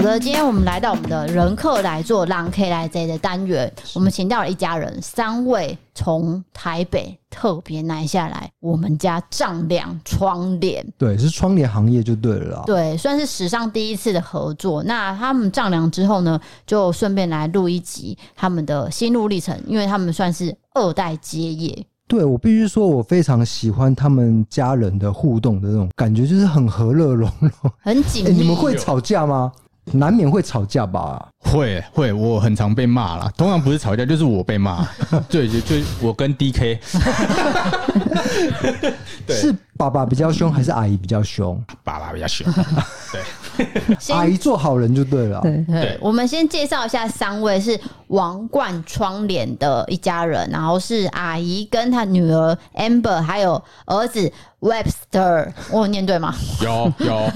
好的，今天我们来到我们的人客来做让 K 来 Z 的单元，我们请到了一家人，三位从台北特别南下来，我们家丈量窗帘，对，是窗帘行业就对了啦，对，算是史上第一次的合作。那他们丈量之后呢，就顺便来录一集他们的心路历程，因为他们算是二代接业。对，我必须说，我非常喜欢他们家人的互动的那种感觉，就是很和乐融融，很紧密、欸。你们会吵架吗？难免会吵架吧？会会，我很常被骂啦。通常不是吵架，就是我被骂。对，就就我跟 DK。对是爸爸比较凶，还是阿姨比较凶？爸爸比较凶。对。阿姨做好人就对了。对对，我们先介绍一下三位是王冠窗帘的一家人，然后是阿姨跟她女儿 Amber，还有儿子 Webster，我有念对吗？有有，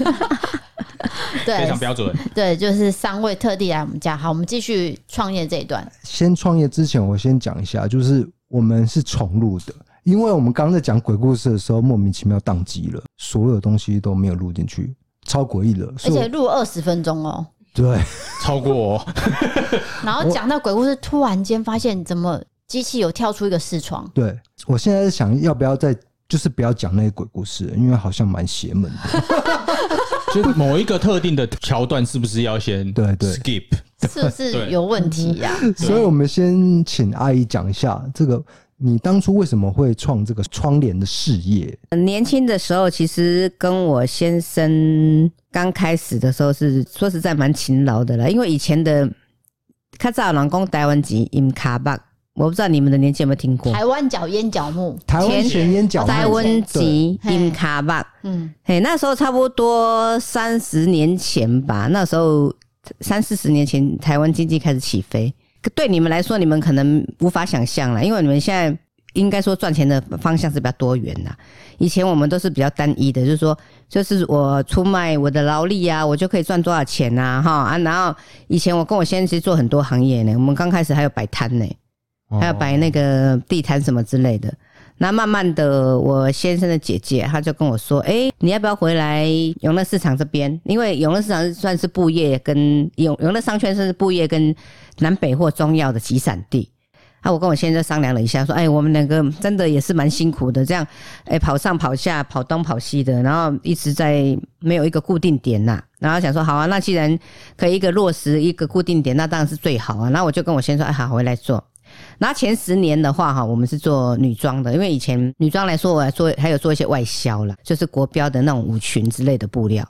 对，非常标准。对，就是三位特地来我们家。好，我们继续创业这一段。先创业之前，我先讲一下，就是我们是重录的，因为我们刚刚在讲鬼故事的时候，莫名其妙宕机了，所有东西都没有录进去。超诡异了，而且录二十分钟哦。对，超过哦。然后讲到鬼故事，突然间发现怎么机器有跳出一个视窗。对，我现在是想要不要再就是不要讲那些鬼故事，因为好像蛮邪门的。就某一个特定的桥段，是不是要先对对 skip？是不是有问题呀？所以我们先请阿姨讲一下这个。你当初为什么会创这个窗帘的事业？年轻的时候，其实跟我先生刚开始的时候是说实在蛮勤劳的了。因为以前的较早人讲台湾籍因卡巴，我不知道你们的年纪有没有听过？台湾脚烟角木，台湾前烟角木，台湾籍印卡巴。嗯，嘿，那时候差不多三十年前吧。那时候三四十年前，台湾经济开始起飞。对你们来说，你们可能无法想象了，因为你们现在应该说赚钱的方向是比较多元的。以前我们都是比较单一的，就是说，就是我出卖我的劳力啊，我就可以赚多少钱啊，哈啊。然后以前我跟我先生其实做很多行业呢，我们刚开始还有摆摊呢，还有摆那个地摊什么之类的。那慢慢的，我先生的姐姐她就跟我说：“哎、你要不要回来永乐市场这边？因为永乐市场算是布业跟永永乐商圈是布业跟南北货中药的集散地。”啊，我跟我先生商量了一下，说：“哎、我们两个真的也是蛮辛苦的，这样哎、跑上跑下，跑东跑西的，然后一直在没有一个固定点呐。然后想说，好啊，那既然可以一个落实一个固定点，那当然是最好啊。那我就跟我先生说：‘哎，好，回来做。’那前十年的话，哈，我们是做女装的，因为以前女装来说，我来做还有做一些外销了，就是国标的那种舞裙之类的布料。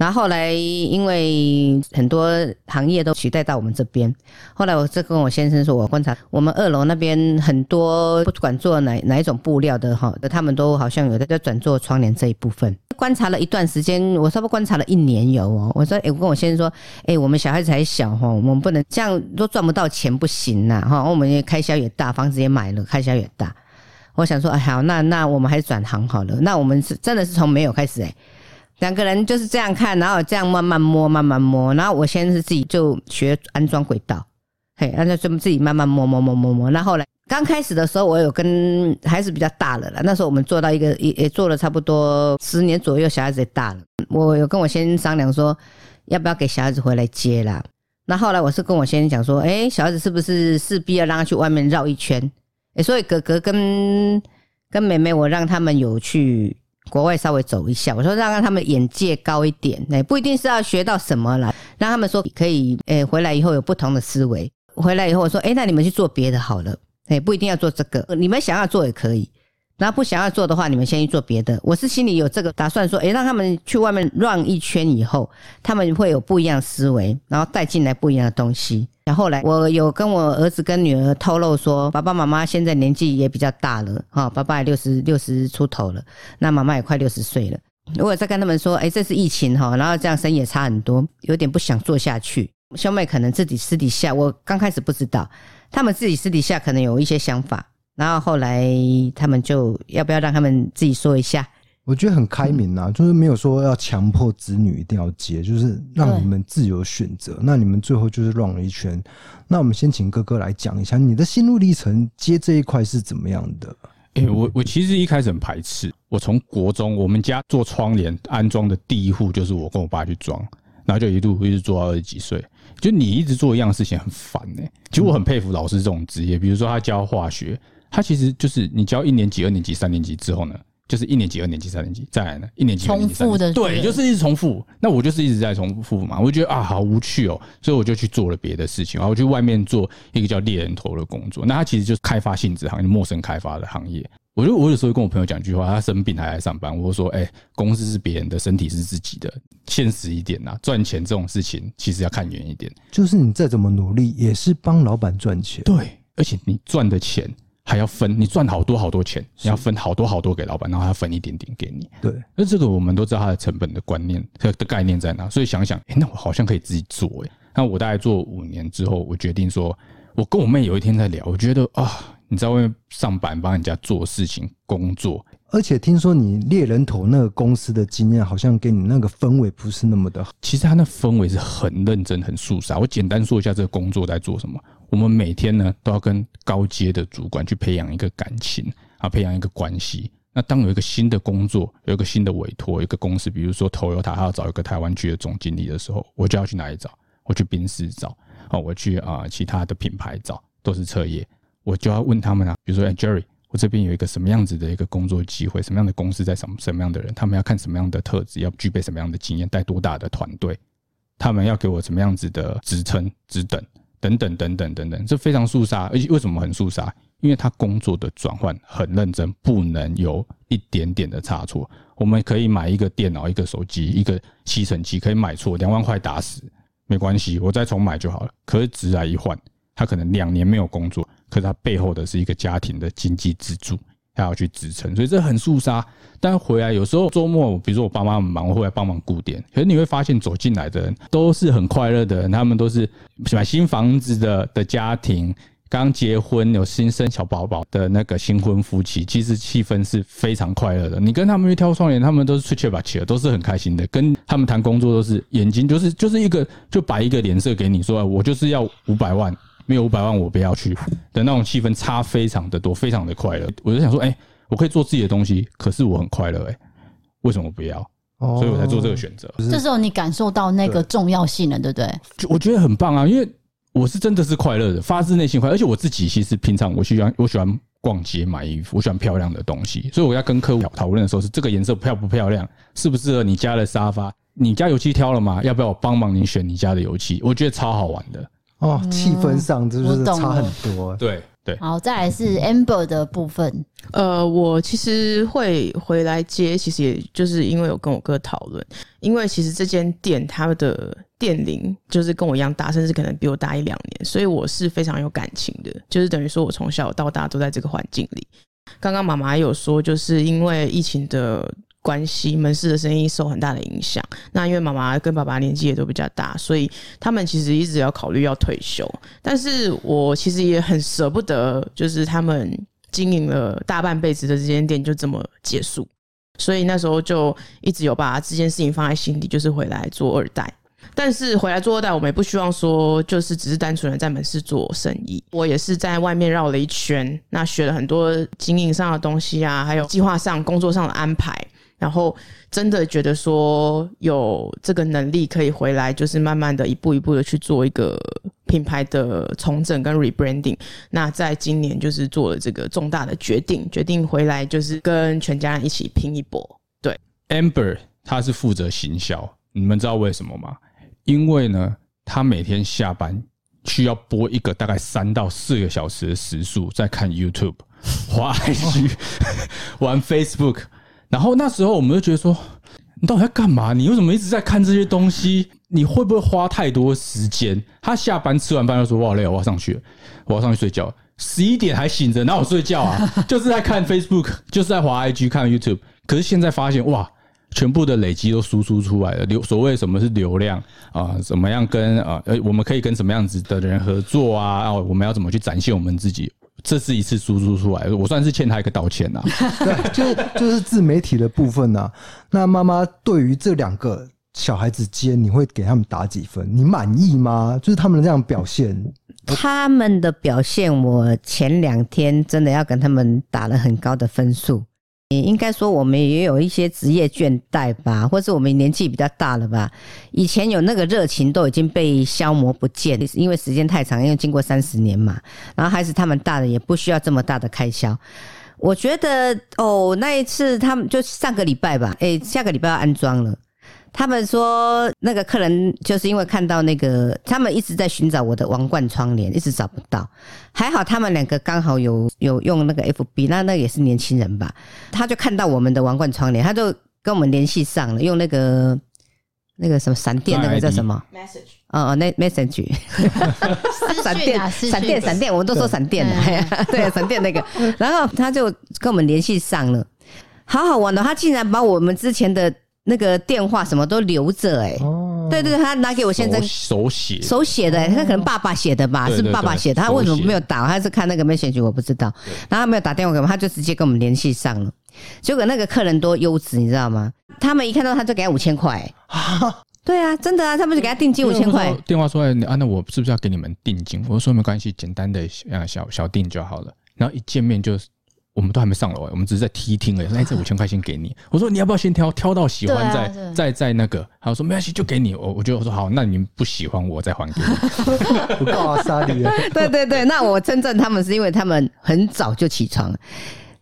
然后后来因为很多行业都取代到我们这边，后来我就跟我先生说，我观察我们二楼那边很多不管做哪哪一种布料的哈，他们都好像有的在转做窗帘这一部分。观察了一段时间，我差不多观察了一年有哦。我说，哎，我跟我先生说，哎，我们小孩子还小哈，我们不能这样都赚不到钱不行呐哈。我们也开销也大，房子也买了，开销也大。我想说，哎，好，那那我们还是转行好了。那我们是真的是从没有开始哎，两个人就是这样看，然后这样慢慢摸，慢慢摸。然后我先是自己就学安装轨道，嘿，然后就自己慢慢摸摸摸摸摸。那后来。刚开始的时候，我有跟孩子比较大了啦。那时候我们做到一个也也做了差不多十年左右，小孩子也大了。我有跟我先商量说，要不要给小孩子回来接啦。那后来我是跟我先生讲说，哎，小孩子是不是势必要让他去外面绕一圈？哎，所以哥哥跟跟妹妹，我让他们有去国外稍微走一下。我说让让他们眼界高一点，哎，不一定是要学到什么来，让他们说可以，哎，回来以后有不同的思维。回来以后我说，哎，那你们去做别的好了。哎，不一定要做这个，你们想要做也可以。然后不想要做的话，你们先去做别的。我是心里有这个打算，说，哎，让他们去外面绕一圈以后，他们会有不一样思维，然后带进来不一样的东西。然后来，我有跟我儿子跟女儿透露说，爸爸妈妈现在年纪也比较大了，哈，爸爸也六十六十出头了，那妈妈也快六十岁了。如果再跟他们说，哎，这是疫情哈，然后这样生意也差很多，有点不想做下去。兄妹可能自己私底下，我刚开始不知道。他们自己私底下可能有一些想法，然后后来他们就要不要让他们自己说一下？我觉得很开明啊，就是没有说要强迫子女一定要接，就是让你们自由选择。那你们最后就是绕了一圈。那我们先请哥哥来讲一下你的心路历程，接这一块是怎么样的？哎、欸，我我其实一开始很排斥。我从国中，我们家做窗帘安装的第一户就是我跟我爸去装。然后就一路一直做到二十几岁。就你一直做一样事情很烦呢、欸。其实我很佩服老师这种职业，比如说他教化学，他其实就是你教一年级、二年级、三年级之后呢，就是一年级、二年级、三年级，再来呢一年级、重复的，对，就是一直重复。那我就是一直在重复嘛，我就觉得啊好无趣哦，所以我就去做了别的事情，然后我去外面做一个叫猎人头的工作。那他其实就是开发性质行业、陌生开发的行业。我就我有时候跟我朋友讲一句话，他生病还来上班，我就说：“哎、欸，公司是别人的，身体是自己的，现实一点呐，赚钱这种事情其实要看远一点。就是你再怎么努力，也是帮老板赚钱。对，而且你赚的钱还要分，你赚好多好多钱，你要分好多好多给老板，然后他分一点点给你。对，那这个我们都知道他的成本的观念的概念在哪，所以想想，哎、欸，那我好像可以自己做。哎，那我大概做五年之后，我决定说，我跟我妹有一天在聊，我觉得啊。你在外面上班，帮人家做事情、工作，而且听说你猎人头那个公司的经验，好像给你那个氛围不是那么的好。其实他那氛围是很认真、很肃杀。我简单说一下这个工作在做什么。我们每天呢都要跟高阶的主管去培养一个感情啊，培养一个关系。那当有一个新的工作、有一个新的委托、一个公司，比如说 Toyota，他要找一个台湾区的总经理的时候，我就要去哪里找？我去宾士找，哦，我去啊其他的品牌找，都是彻夜。我就要问他们啊，比如说，，Jerry，我这边有一个什么样子的一个工作机会，什么样的公司在什么什么样的人，他们要看什么样的特质，要具备什么样的经验，带多大的团队，他们要给我什么样子的职称、职等等等等等等等，这非常肃杀。而且为什么很肃杀？因为他工作的转换很认真，不能有一点点的差错。我们可以买一个电脑、一个手机、一个吸尘器，可以买错两万块打死没关系，我再重买就好了。可是职来一换，他可能两年没有工作。可是他背后的是一个家庭的经济支柱，他要去支撑，所以这很肃杀。但回来有时候周末，比如说我爸妈很忙，我会来帮忙顾店。可是你会发现走进来的人都是很快乐的人，他们都是买新房子的的家庭，刚结婚有新生小宝宝的那个新婚夫妻，其实气氛是非常快乐的。你跟他们去挑窗帘，他们都是出切把切，都是很开心的。跟他们谈工作都是眼睛就是就是一个就摆一个脸色给你说，我就是要五百万。没有五百万，我不要去的那种气氛差非常的多，非常的快乐。我就想说，哎，我可以做自己的东西，可是我很快乐，哎，为什么不要？所以我才做这个选择。这时候你感受到那个重要性了，对不对？就我觉得很棒啊，因为我是真的是快乐的，发自内心快乐。而且我自己其实平常我喜欢我喜欢逛街买衣服，我喜欢漂亮的东西，所以我要跟客户讨论的时候是这个颜色漂不漂亮，适不适合你家的沙发？你家油漆挑了吗？要不要我帮忙你选你家的油漆？我觉得超好玩的。哦，气氛上就是差很多。对对。好，再来是 Amber 的部分。呃，我其实会回来接，其实也就是因为有跟我哥讨论，因为其实这间店它的店龄就是跟我一样大，甚至可能比我大一两年，所以我是非常有感情的。就是等于说我从小到大都在这个环境里。刚刚妈妈有说，就是因为疫情的。关系门市的生意受很大的影响。那因为妈妈跟爸爸年纪也都比较大，所以他们其实一直要考虑要退休。但是我其实也很舍不得，就是他们经营了大半辈子的这间店就这么结束。所以那时候就一直有把这件事情放在心底，就是回来做二代。但是回来做二代，我们也不希望说就是只是单纯的在门市做生意。我也是在外面绕了一圈，那学了很多经营上的东西啊，还有计划上、工作上的安排。然后真的觉得说有这个能力可以回来，就是慢慢的一步一步的去做一个品牌的重整跟 rebranding。那在今年就是做了这个重大的决定，决定回来就是跟全家人一起拼一波。对，Amber 他是负责行销，你们知道为什么吗？因为呢，他每天下班需要播一个大概三到四个小时的时数在看 YouTube、滑 IG、玩 Facebook。然后那时候我们就觉得说，你到底在干嘛？你为什么一直在看这些东西？你会不会花太多时间？他下班吃完饭就说：“哇，累，我要上去，我要上去睡觉。”十一点还醒着，哪有睡觉啊？就是在看 Facebook，就是在滑 IG 看 YouTube。可是现在发现，哇，全部的累积都输出出来了。流所谓什么是流量啊？怎么样跟啊？呃，我们可以跟什么样子的人合作啊？啊，我们要怎么去展现我们自己？这是一次输出出来，我算是欠他一个道歉呐。对，就就是自媒体的部分呐。那妈妈对于这两个小孩子间，你会给他们打几分？你满意吗？就是他们的这样表现，他们的表现，我前两天真的要跟他们打了很高的分数。也应该说，我们也有一些职业倦怠吧，或是我们年纪比较大了吧。以前有那个热情都已经被消磨不见，因为时间太长，因为经过三十年嘛。然后孩子他们大了，也不需要这么大的开销。我觉得哦，那一次他们就上个礼拜吧，哎，下个礼拜要安装了。他们说那个客人就是因为看到那个，他们一直在寻找我的王冠窗帘，一直找不到。还好他们两个刚好有有用那个 FB，那那个也是年轻人吧？他就看到我们的王冠窗帘，他就跟我们联系上了，用那个那个什么闪电，那个叫什么？Message 哦哦，那 Message，闪电闪电闪电，我们都说闪电的，对，闪电那个。然后他就跟我们联系上了，好好玩的，他竟然把我们之前的。那个电话什么都留着哎，对对对，他拿给我先生手写手写的，他可能爸爸写的吧，是爸爸写的，他为什么没有打？他是看那个 message 我不知道，然后他没有打电话给我们，他就直接跟我们联系上了。结果那个客人多优质，你知道吗？他们一看到他就给他五千块，对啊，真的啊，他们就给他定金五千块。电话说啊，那我是不是要给你们定金？我说没关系，简单的小小定就好了。然后一见面就。我们都还没上楼，我们只是在梯厅而已。哎，这五千块钱给你。我说你要不要先挑，挑到喜欢再再再那个。他说没关系，就给你。我我就我说好，那你不喜欢我再还给你。不告阿莎莉。对对对，那我称赞他们是因为他们很早就起床，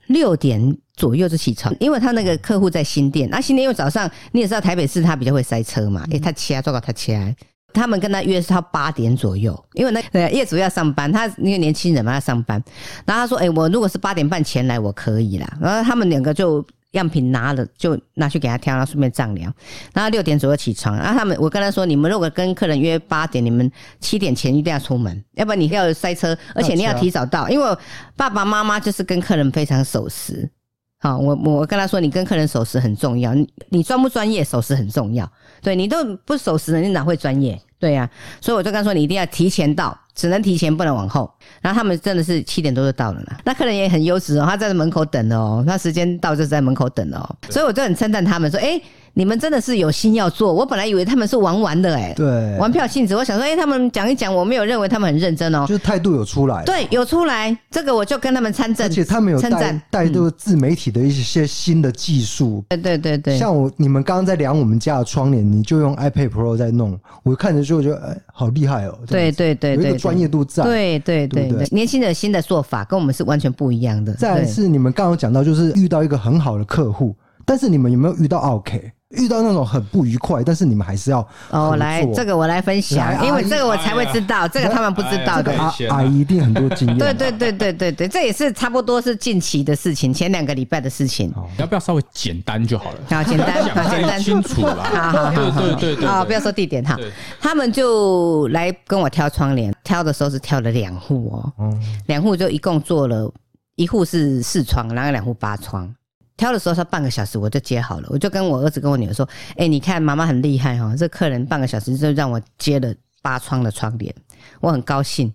六点左右就起床，因为他那个客户在新店。那新店因为早上你也知道台北市他比较会塞车嘛，哎，他起来做到他起来。他们跟他约是他八点左右，因为那业主要上班，他那个年轻人嘛要上班。然后他说：“哎，我如果是八点半前来，我可以啦。”然后他们两个就样品拿了，就拿去给他挑，然后顺便丈量。然后六点左右起床。然后他们，我跟他说：“你们如果跟客人约八点，你们七点前一定要出门，要不然你要塞车，而且你要提早到，因为爸爸妈妈就是跟客人非常守时。好，我我跟他说，你跟客人守时很重要，你你专不专业，守时很重要。”对，你都不守时，你哪会专业？对呀、啊，所以我就跟他说，你一定要提前到，只能提前，不能往后。然后他们真的是七点多就到了啦。那客人也很优质哦，他在门口等哦，他时间到就是在门口等哦。所以我就很称赞他们说，哎。你们真的是有心要做，我本来以为他们是玩玩的哎、欸，对，玩票性质。我想说，哎、欸，他们讲一讲，我没有认为他们很认真哦、喔，就是态度有出来，对，有出来，这个我就跟他们参证，而且他们有带带入自媒体的一些新的技术，对对对对，像我你们刚刚在量我们家的窗帘，你就用 iPad Pro 在弄，我看着就觉得哎、欸，好厉害哦、喔，对对对对，有一个专业度在，对对对对，对，年轻人新的做法跟我们是完全不一样的。再来是你们刚刚讲到，就是遇到一个很好的客户，但是你们有没有遇到 OK？遇到那种很不愉快，但是你们还是要哦，来这个我来分享，因为这个我才会知道，这个他们不知道的。阿阿姨一定很多经验。对对对对对对，这也是差不多是近期的事情，前两个礼拜的事情。你要不要稍微简单就好了？好，简单，好简单，清楚了。好好好，对对对对，好，不要说地点哈。他们就来跟我挑窗帘，挑的时候是挑了两户哦，两户就一共做了一户是四窗，然后两户八窗。挑的时候，他半个小时我就接好了，我就跟我儿子跟我女儿说：“哎，你看妈妈很厉害哈，这客人半个小时就让我接了八窗的窗帘，我很高兴。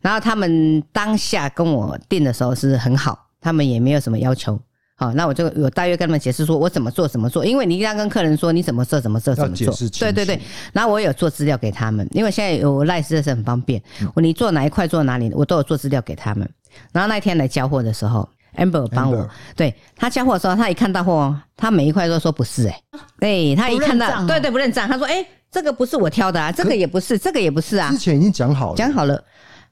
然后他们当下跟我订的时候是很好，他们也没有什么要求。好，那我就有大约跟他们解释说我怎么做怎么做，因为你一定要跟客人说你怎么做怎么做怎么做。对对对，然后我有做资料给他们，因为现在有赖斯是很方便，你做哪一块做哪里，我都有做资料给他们。然后那天来交货的时候。Amber 帮我，对他交货的时候，他一看到货，他每一块都说不是哎、欸，哎，他一看到，对对不认账，他说哎、欸，这个不是我挑的啊，这个也不是，这个也不是啊，之前已经讲好了，讲好了，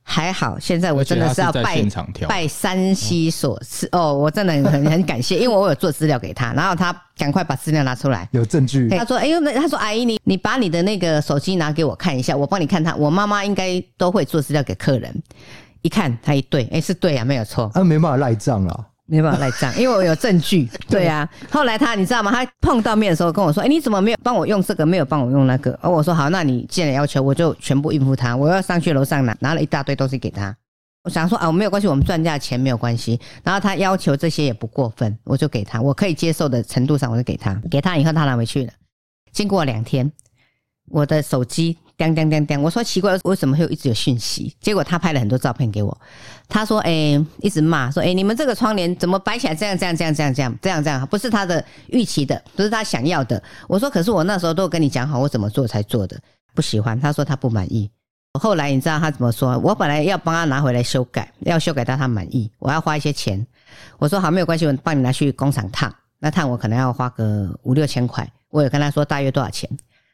还好，现在我真的是要拜拜山西所赐。哦，我真的很很感谢，因为我有做资料给他，然后他赶快把资料拿出来，有证据，他说哎呦，那他说阿姨你你把你的那个手机拿给我看一下，我帮你看他，我妈妈应该都会做资料给客人。一看他一对，哎、欸，是对啊，没有错。啊，没办法赖账啊，没办法赖账，因为我有证据。对啊，后来他你知道吗？他碰到面的时候跟我说：“哎、欸，你怎么没有帮我用这个？没有帮我用那个？”而我说：“好，那你既然要求，我就全部应付他。我要上去楼上拿，拿了一大堆东西给他。我想说啊，我没有关系，我们赚价钱没有关系。然后他要求这些也不过分，我就给他，我可以接受的程度上，我就给他。给他以后，他拿回去了。经过两天，我的手机。叮叮叮叮，我说奇怪，为什么会一直有讯息？结果他拍了很多照片给我，他说：“哎、一直骂说，哎、你们这个窗帘怎么摆起来这样这样这样这样这样这样这样，不是他的预期的，不是他想要的。”我说：“可是我那时候都跟你讲好，我怎么做才做的，不喜欢。”他说他不满意。后来你知道他怎么说？我本来要帮他拿回来修改，要修改到他满意，我要花一些钱。我说好，没有关系，我帮你拿去工厂烫。那烫我可能要花个五六千块。我有跟他说大约多少钱，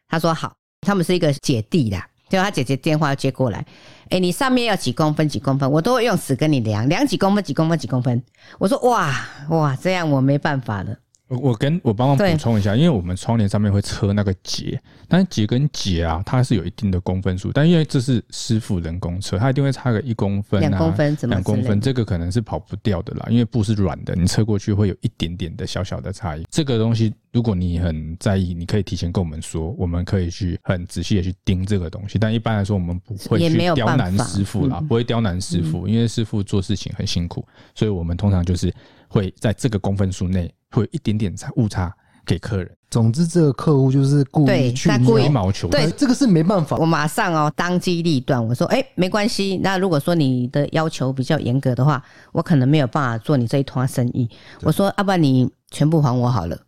他说好。他们是一个姐弟的，就他姐姐电话要接过来。哎，你上面要几公分？几公分？我都会用尺跟你量，量几公分？几公分？几公分？我说哇哇，这样我没办法了。我跟我帮忙补充一下，因为我们窗帘上面会车那个结，但是结跟结啊，它是有一定的公分数，但因为这是师傅人工车，它一定会差个一公分、啊、两公分、两公分，这个可能是跑不掉的啦，因为布是软的，你车过去会有一点点的小小的差异。这个东西如果你很在意，你可以提前跟我们说，我们可以去很仔细的去盯这个东西。但一般来说，我们不会去刁难师傅啦，不会刁难师傅，因为师傅做事情很辛苦，所以我们通常就是会在这个公分数内。会有一点点差误差给客人。总之，这个客户就是故意去吹毛求疵。对，这个是没办法。我马上哦，当机立断，我说：“哎，没关系。那如果说你的要求比较严格的话，我可能没有办法做你这一摊生意。我说，要不然你全部还我好了。”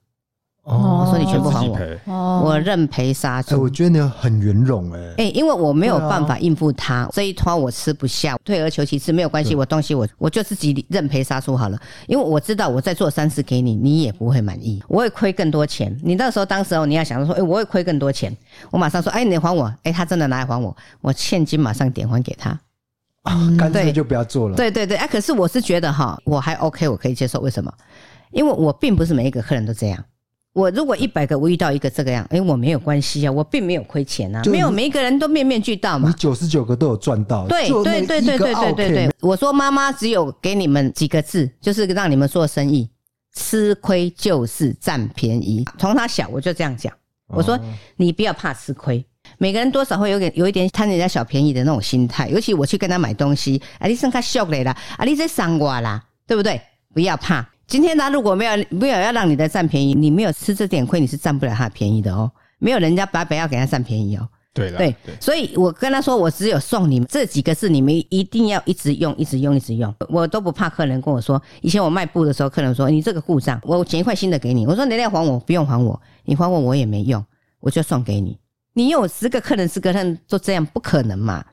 哦，我说你全部还我，哦、我认赔杀出。我觉得你很圆融哎，哎，因为我没有办法应付他、啊、这一摊，我吃不下，退而求其次没有关系，我东西我我就自己认赔杀出好了，因为我知道我再做三次给你，你也不会满意，我会亏更多钱。你那时候当时候你要想着说，哎，我会亏更多钱，我马上说，哎，你还我，哎，他真的拿来还我，我现金马上点还给他，啊，干脆就不要做了。对对对，哎，可是我是觉得哈，我还 OK，我可以接受，为什么？因为我并不是每一个客人都这样。我如果一百个我遇到一个这个样，哎，我没有关系啊，我并没有亏钱啊，没有每一个人都面面俱到嘛。你九十九个都有赚到，对对对对对对对对。我说妈妈只有给你们几个字，就是让你们做生意，吃亏就是占便宜。从他小我就这样讲，我说你不要怕吃亏，每个人多少会有点有一点贪人家小便宜的那种心态，尤其我去跟他买东西，啊，你算他笑来了，啊，你在伤我啦，对不对？不要怕。今天他如果没有没有要让你的占便宜，你没有吃这点亏，你是占不了他的便宜的哦。没有人家白白要给他占便宜哦。对了，对，所以我跟他说，我只有送你们这几个字，你们一定要一直用，一直用，一直用。我都不怕客人跟我说，以前我卖布的时候，客人说你这个故障，我剪一块新的给你。我说你要还我，不用还我，你还我我也没用，我就送给你。你有十个客人，十个客人都这样，不可能嘛？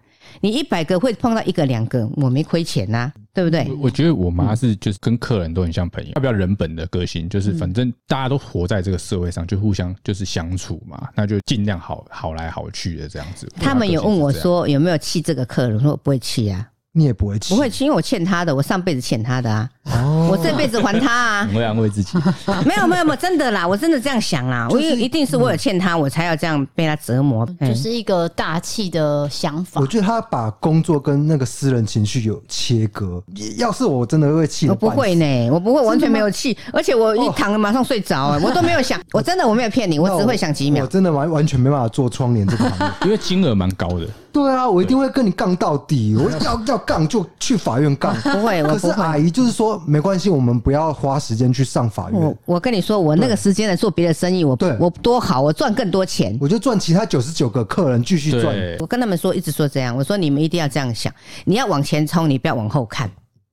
你一百个会碰到一个两个，我没亏钱呐、啊，对不对？我，我觉得我妈是就是跟客人都很像朋友，要不要人本的个性，就是反正大家都活在这个社会上，就互相就是相处嘛，那就尽量好好来好去的这样子。他们有问我说有没有气这个客人，我说我不会气啊。你也不会气，不会气，因为我欠他的，我上辈子欠他的啊，哦、我这辈子还他啊。你会安慰自己？没有没有没有，真的啦，我真的这样想啦，就是、我一定是我有欠他，我才要这样被他折磨，嗯、就是一个大气的想法。我觉得他把工作跟那个私人情绪有切割。要是我真的会气，我不会呢，我不会完全没有气，而且我一躺了马上睡着，我都没有想，我真的我没有骗你，我只会想几秒。我真的完完全没办法做窗帘这个行业，因为金额蛮高的。对啊，我一定会跟你杠到底。我要要杠就去法院杠。不会，我。可是阿姨就是说没关系，我们不要花时间去上法院。我我跟你说，我那个时间来做别的生意，我对我多好，我赚更多钱。我就赚其他九十九个客人继续赚。我跟他们说，一直说这样。我说你们一定要这样想，你要往前冲，你不要往后看。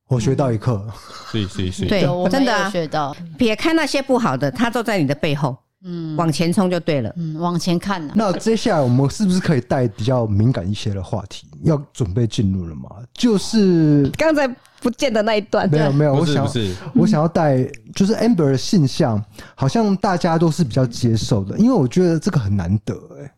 我学到一课。是是是。对，真的学到。撇开那些不好的，他都在你的背后。嗯，往前冲就对了。嗯，往前看呢、啊。那接下来我们是不是可以带比较敏感一些的话题？要准备进入了吗？就是刚才不见的那一段。没有没有，我想我想要带，就是 Amber 的性象，好像大家都是比较接受的，因为我觉得这个很难得哎、欸。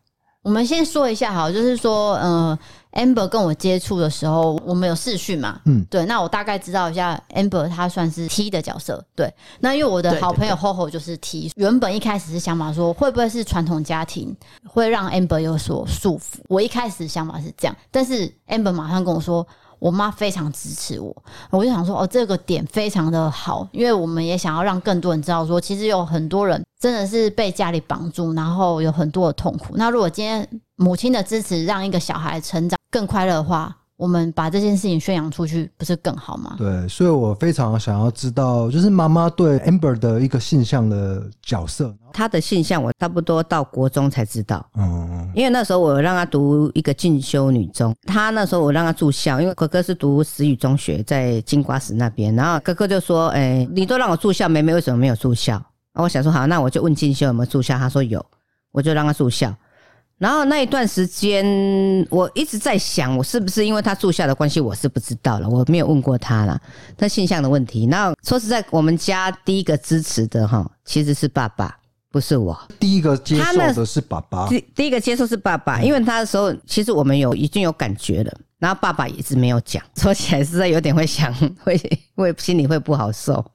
我们先说一下好，就是说，呃，Amber 跟我接触的时候，我们有视讯嘛，嗯，对，那我大概知道一下，Amber 他算是 T 的角色，对，那因为我的好朋友 HoHo 就是 T，原本一开始是想法说，会不会是传统家庭会让 Amber 有所束缚？我一开始想法是这样，但是 Amber 马上跟我说。我妈非常支持我，我就想说，哦，这个点非常的好，因为我们也想要让更多人知道，说其实有很多人真的是被家里绑住，然后有很多的痛苦。那如果今天母亲的支持让一个小孩成长更快乐的话，我们把这件事情宣扬出去，不是更好吗？对，所以我非常想要知道，就是妈妈对 Amber 的一个性向的角色。她的性向我差不多到国中才知道，嗯，因为那时候我让她读一个进修女中，她那时候我让她住校，因为哥哥是读石语中学在金瓜石那边，然后哥哥就说：“哎、欸，你都让我住校，妹妹为什么没有住校？”我想说好，那我就问进修有没有住校，他说有，我就让她住校。然后那一段时间，我一直在想，我是不是因为他住校的关系，我是不知道了，我没有问过他了。他性向的问题，然后说实在，我们家第一个支持的哈，其实是爸爸，不是我。第一个接受的是爸爸。第第一个接受是爸爸，因为他的时候，其实我们有已经有感觉了，然后爸爸一直没有讲，说起来实在有点会想，会会心里会不好受。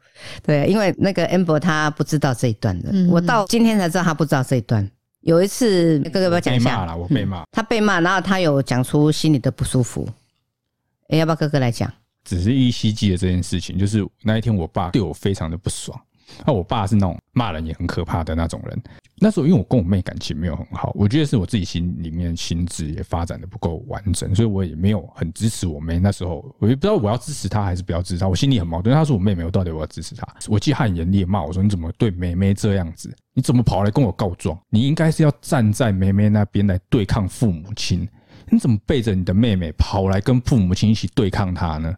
对，因为那个 Amber 他不知道这一段的，嗯、我到今天才知道他不知道这一段。有一次，哥哥要不要讲一下？被骂了，我被骂、嗯。他被骂，然后他有讲出心里的不舒服。哎，要不要哥哥来讲？只是依稀记得这件事情，就是那一天我爸对我非常的不爽。那我爸是那种骂人也很可怕的那种人。那时候因为我跟我妹感情没有很好，我觉得是我自己心里面心智也发展的不够完整，所以我也没有很支持我妹。那时候我也不知道我要支持她还是不要支持她，我心里很矛盾。她是我妹妹，我到底我要支持她？我记得她很严厉骂我说：“你怎么对妹妹这样子？你怎么跑来跟我告状？你应该是要站在妹妹那边来对抗父母亲，你怎么背着你的妹妹跑来跟父母亲一起对抗她呢？”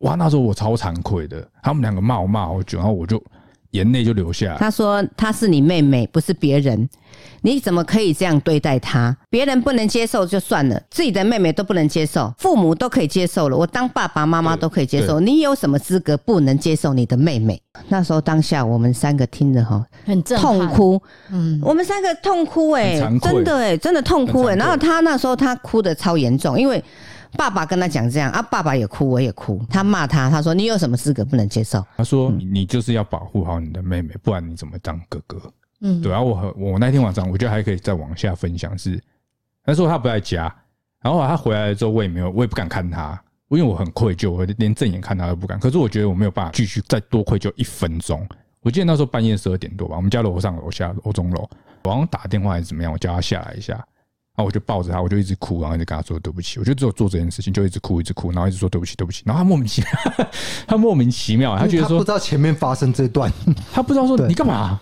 哇，那时候我超惭愧的，他们两个骂我骂好久，然后我就。眼泪就流下。他说：“她是你妹妹，不是别人，你怎么可以这样对待她？别人不能接受就算了，自己的妹妹都不能接受，父母都可以接受了，我当爸爸妈妈都可以接受，你有什么资格不能接受你的妹妹？”那时候当下我们三个听着哈，很痛哭，嗯，我们三个痛哭哎、欸，真的哎、欸，真的痛哭哎、欸。然后他那时候他哭的超严重，因为。爸爸跟他讲这样啊，爸爸也哭，我也哭。他骂他，他说：“你有什么资格不能接受？”他说：“你就是要保护好你的妹妹，不然你怎么当哥哥？”嗯，对啊。我和我那天晚上，我觉得还可以再往下分享是，他说他不在家，然后他回来了之后，我也没有，我也不敢看他，因为我很愧疚，我连正眼看他都不敢。可是我觉得我没有办法继续再多愧疚一分钟。我记得那时候半夜十二点多吧，我们家楼上楼下楼中楼，我好像打电话还是怎么样，我叫他下来一下。然后我就抱着他，我就一直哭，然后一直跟他说对不起。我就只有做这件事情，就一直哭，一直哭，然后一直说对不起，对不起。然后他莫名其妙，他莫名其妙，他觉得说他不知道前面发生这段，他不知道说你干嘛。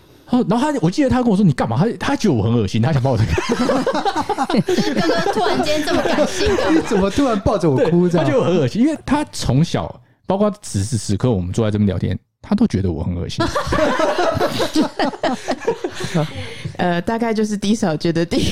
然后他，我记得他跟我说你干嘛？他他觉得我很恶心，他想抱着。刚刚突然间这么感性，你怎么突然抱着我哭？他觉得我很恶心，因为他从小，包括此时此刻我们坐在这边聊天，他都觉得我很恶心。呃，大概就是低嫂觉得低。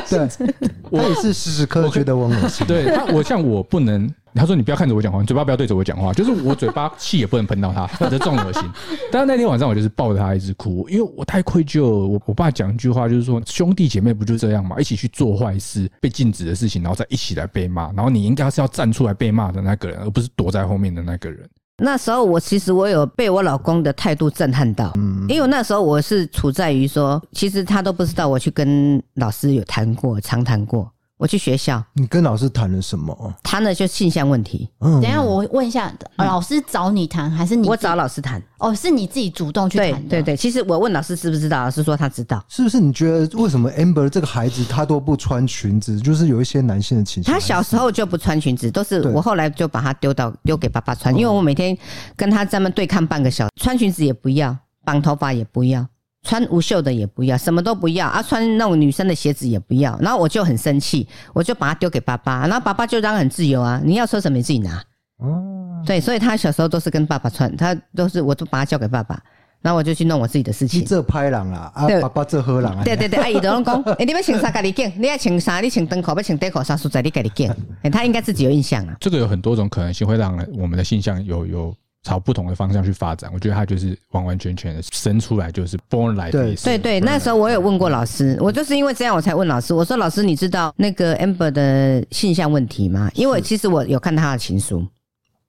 对，我也是时时刻刻觉得我很恶心。对他，我像我不能，他说你不要看着我讲话，你嘴巴不要对着我讲话，就是我嘴巴气也不能喷到他，或者这种恶心。但是那天晚上我就是抱着他一直哭，因为我太愧疚了。我我爸讲一句话，就是说兄弟姐妹不就这样嘛，一起去做坏事，被禁止的事情，然后再一起来被骂，然后你应该是要站出来被骂的那个人，而不是躲在后面的那个人。那时候我其实我有被我老公的态度震撼到，嗯，因为那时候我是处在于说，其实他都不知道我去跟老师有谈过，长谈过。我去学校，你跟老师谈了什么？谈了就性向问题。嗯，等一下我问一下，老师找你谈还是你？我找老师谈。哦，是你自己主动去谈的。对对对，其实我问老师知不知道，老师说他知道。是不是？你觉得为什么 Amber 这个孩子他都不穿裙子？就是有一些男性的倾向。他小时候就不穿裙子，都是我后来就把他丢到丢给爸爸穿，因为我每天跟他这么对抗半个小时，穿裙子也不要，绑头发也不要。穿无袖的也不要，什么都不要啊！穿那种女生的鞋子也不要，然后我就很生气，我就把它丢给爸爸，然后爸爸就让很自由啊，你要说什么你自己拿。哦，对，所以他小时候都是跟爸爸穿，他都是我都把他交给爸爸，然后我就去弄我自己的事情。这拍人啦，啊，爸爸这喝人啊。对对对，阿姨都拢讲，哎，你要穿啥？家己拣，你要穿啥？你穿灯口，要穿短口，啥素材你家己拣。哎，他应该自己有印象啊。这个有很多种可能性，会让我们的印象有有。朝不同的方向去发展，我觉得他就是完完全全的生出来就是 born like this。对对对，那时候我有问过老师，我就是因为这样我才问老师。我说老师，你知道那个 Amber 的性向问题吗？因为其实我有看他的情书。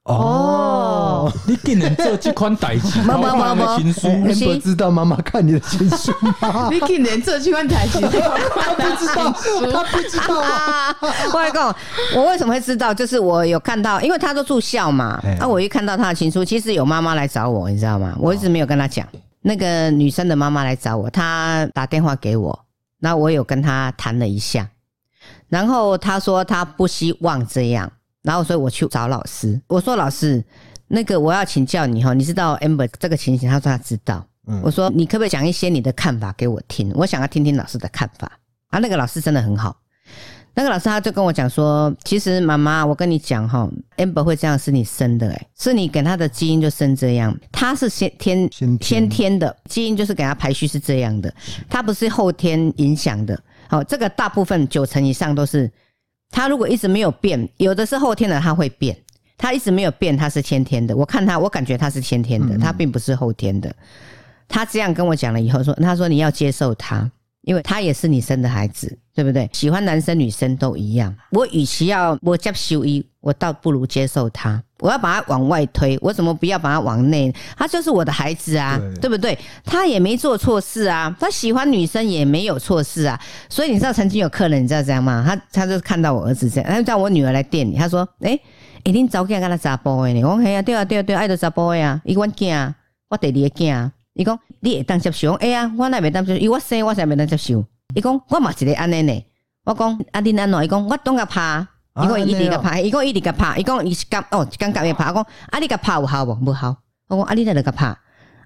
哦，你竟然做这款代志？妈妈妈妈，情书，Amber 知道妈妈看你的情书吗？你竟然做这款代志？他不知道，他不知道啊！我来讲，我为什么会知道？就是我有看到，因为他都住校嘛。啊，我一看到他的情书，其实有妈妈来找我，你知道吗？我一直没有跟他讲。那个女生的妈妈来找我，她打电话给我，那我有跟她谈了一下，然后她说她不希望这样。然后，所以我去找老师。我说：“老师，那个我要请教你哈，你知道 Amber 这个情形？”他说：“他知道。”我说：“你可不可以讲一些你的看法给我听？我想要听听老师的看法。”啊，那个老师真的很好。那个老师他就跟我讲说：“其实妈妈，我跟你讲哈，Amber 会这样是你生的，哎，是你给他的基因就生这样。他是先天先天的基因，就是给他排序是这样的，他不是后天影响的。好，这个大部分九成以上都是，他如果一直没有变，有的是后天的，他会变。他一直没有变，他是先天的。我看他，我感觉他是先天的，他并不是后天的。他这样跟我讲了以后说，他说你要接受他，因为他也是你生的孩子，对不对？喜欢男生女生都一样。我与其要我接受一，我倒不如接受他。我要把他往外推，我怎么不要把他往内？他就是我的孩子啊，对，对不对？他也没做错事啊，他喜欢女生也没有错事啊。所以你知道曾经有客人你知道怎样吗？他他就看到我儿子这样，他叫我女儿来店里，他说：“诶一定早见跟他查甫的呢。我讲嘿啊，对啊，对啊，对啊，爱着查甫的啊。伊阮囝，我第二个囝。伊讲你会当接受？哎呀，我那袂当接受。伊我生，我才袂当接受。伊讲我嘛一个安尼呢。我讲啊，你安怎？伊讲我当个拍。伊讲伊一直个拍。伊讲伊直个拍。伊讲伊是感哦，感觉会拍。我讲啊，你甲拍有效无？无效。我讲啊，你在那个拍。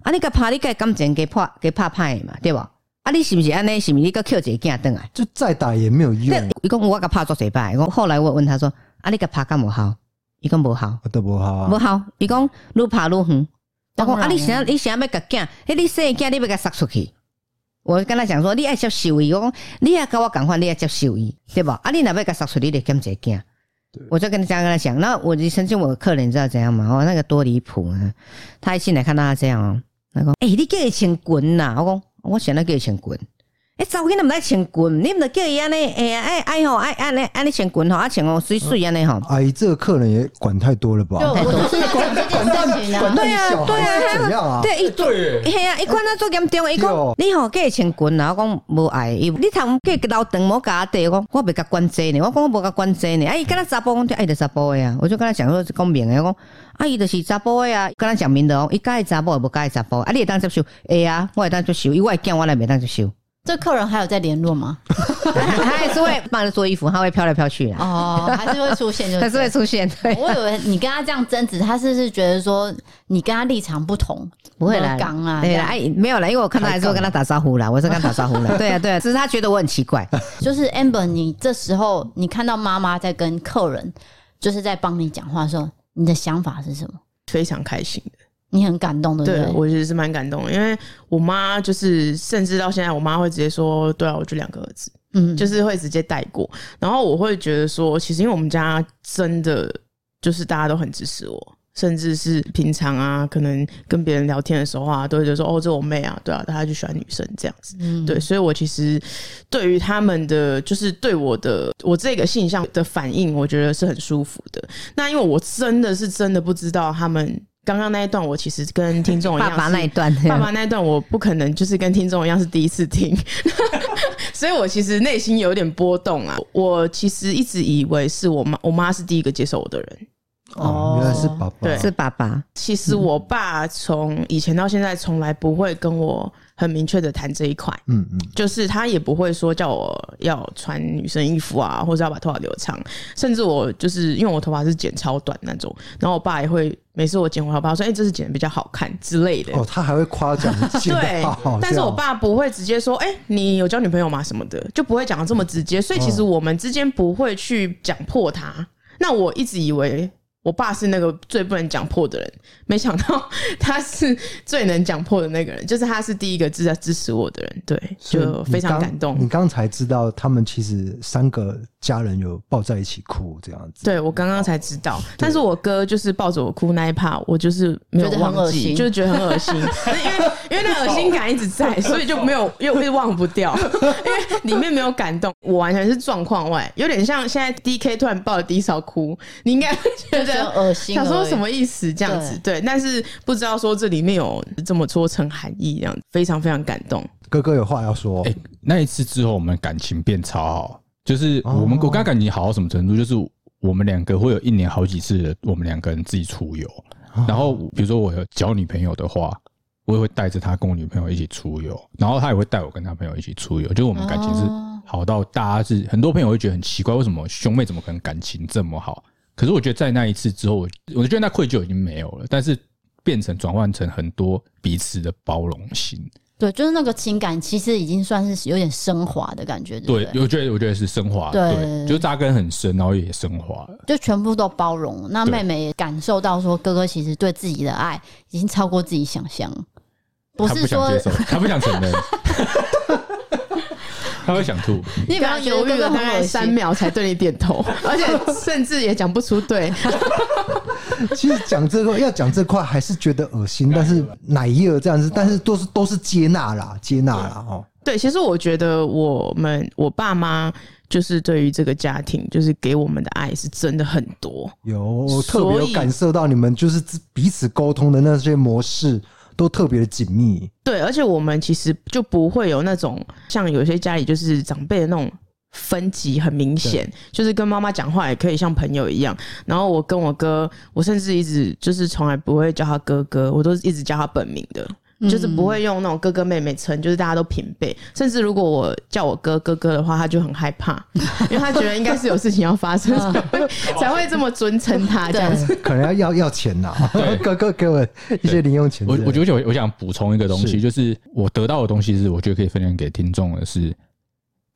啊，你甲拍，你个感情给破给拍歹嘛？对无？啊，你是毋是安尼？是毋是你个扣一个囝转来？就再打也没有用。伊讲我甲拍做谁摆？我后来我问他说啊，你甲拍干无效？伊讲无效，都无效啊！无效，伊讲愈拍愈远。我讲啊，你想你想要甲囝，迄你生囝你要甲杀出去。我跟他讲说，你爱接受伊，我讲你也跟我讲话，你也接受伊，对吧？啊，你若要甲杀出，你的兼一个囝。我就跟他这样跟他讲。那我曾经我的客人你知道怎样吗？哦，那个多离谱啊！他一进来看到他这样哦，他说，哎，你叫伊穿裙呐？我讲，我想到叫伊穿裙。哎，早起你们来穿裙，你们就叫伊安尼，哎呀，哎哎吼，哎安尼安尼穿裙吼，啊穿哦水水安尼吼。阿姨，这个客人也管太多了吧？对，我就是管管管管对啊，对啊，对，一对，嘿啊，一管他做严重，伊讲你吼叫伊穿裙啊，我讲无爱，伊你通叫伊老长毛家底，我讲我袂甲管这呢，我讲我无甲管这呢，啊，伊敢若查甫讲就爱着查甫的啊，我就跟他讲说讲明的，我讲阿姨就是查甫的啊，跟他讲明的哦，伊介意查甫也无介意查甫，啊，你会当接受？哎呀，我会当接受，伊我会惊我来袂当接受。这客人还有在联络吗？他还是会帮着做衣服，他会飘来飘去的。哦，还是会出现就，还是会出现。对，我以为你跟他这样争执，他是不是觉得说你跟他立场不同，不会来刚啊？对啊，没有了，因为我看到还是会跟他打招呼啦，我是跟他打招呼啦。对啊，对啊，只是他觉得我很奇怪。就是 Amber，你这时候你看到妈妈在跟客人，就是在帮你讲话的时候，你的想法是什么？非常开心的。你很感动的，对，我觉得是蛮感动的，因为我妈就是，甚至到现在，我妈会直接说：“对啊，我就两个儿子，嗯，就是会直接带过。”然后我会觉得说，其实因为我们家真的就是大家都很支持我，甚至是平常啊，可能跟别人聊天的时候啊，都会觉得说：“哦，这我妹啊，对啊，她就喜欢女生这样子。”嗯，对，所以我其实对于他们的，就是对我的我这个性向的反应，我觉得是很舒服的。那因为我真的是真的不知道他们。刚刚那一段，我其实跟听众一样，爸爸那一段，爸爸那一段，我不可能就是跟听众一样是第一次听，所以我其实内心有点波动啊。我其实一直以为是我妈，我妈是第一个接受我的人。哦，原来是爸爸，对，是爸爸。其实我爸从以前到现在，从来不会跟我。很明确的谈这一块，嗯嗯，就是他也不会说叫我要穿女生衣服啊，或者要把头发留长，甚至我就是因为我头发是剪超短那种，然后我爸也会每次我剪回来，我爸说：“哎、欸，这是剪的比较好看之类的。”哦，他还会夸奖，对，但是我爸不会直接说：“哎、欸，你有交女朋友吗？”什么的，就不会讲的这么直接，所以其实我们之间不会去讲破他。那我一直以为。我爸是那个最不能讲破的人，没想到 他是最能讲破的那个人，就是他是第一个支支持我的人，对，就非常感动。你刚才知道他们其实三个家人有抱在一起哭这样子，对，我刚刚才知道，但是我哥就是抱着我哭那一趴，我就是没有忘记，就是觉得很恶心，因为因为那恶心感一直在，所以就没有又会忘不掉，因为里面没有感动，我完全是状况外，有点像现在 DK 突然抱着 D 嫂哭，你应该会觉得。恶心，想说什么意思？这样子对，对，但是不知道说这里面有这么多层含义，这样非常非常感动。哥哥有话要说，哎、欸，那一次之后我们感情变超好，就是我们我跟他感情好到什么程度？就是我们两个会有一年好几次，我们两个人自己出游，然后比如说我有交女朋友的话，我也会带着他跟我女朋友一起出游，然后他也会带我跟他朋友一起出游，就是我们感情是好到大家是很多朋友会觉得很奇怪，为什么兄妹怎么可能感情这么好？可是我觉得在那一次之后，我我觉得那愧疚已经没有了，但是变成转换成很多彼此的包容心。对，就是那个情感其实已经算是有点升华的感觉。对，对，我觉得我觉得是升华。对，就扎根很深，然后也升华了，就全部都包容。那妹妹也感受到说，哥哥其实对自己的爱已经超过自己想象，不是说他不想承认。他会想吐。你不要犹豫了大概三秒才对你点头，而且甚至也讲不出对。其实讲这个要讲这块还是觉得恶心，但是奶叶这样子，但是都是都是接纳啦，接纳啦哦。对，其实我觉得我们我爸妈就是对于这个家庭，就是给我们的爱是真的很多。有特别有感受到你们就是彼此沟通的那些模式都特别的紧密。对，而且我们其实就不会有那种像有些家里就是长辈的那种分级很明显，就是跟妈妈讲话也可以像朋友一样。然后我跟我哥，我甚至一直就是从来不会叫他哥哥，我都一直叫他本名的。就是不会用那种哥哥妹妹称，就是大家都平辈。甚至如果我叫我哥哥哥的话，他就很害怕，因为他觉得应该是有事情要发生，才会才会这么尊称他这样子。可能要要要钱呐，哥哥给我一些零用钱。我我觉得我我想补充一个东西，就是我得到的东西是我觉得可以分享给听众的是。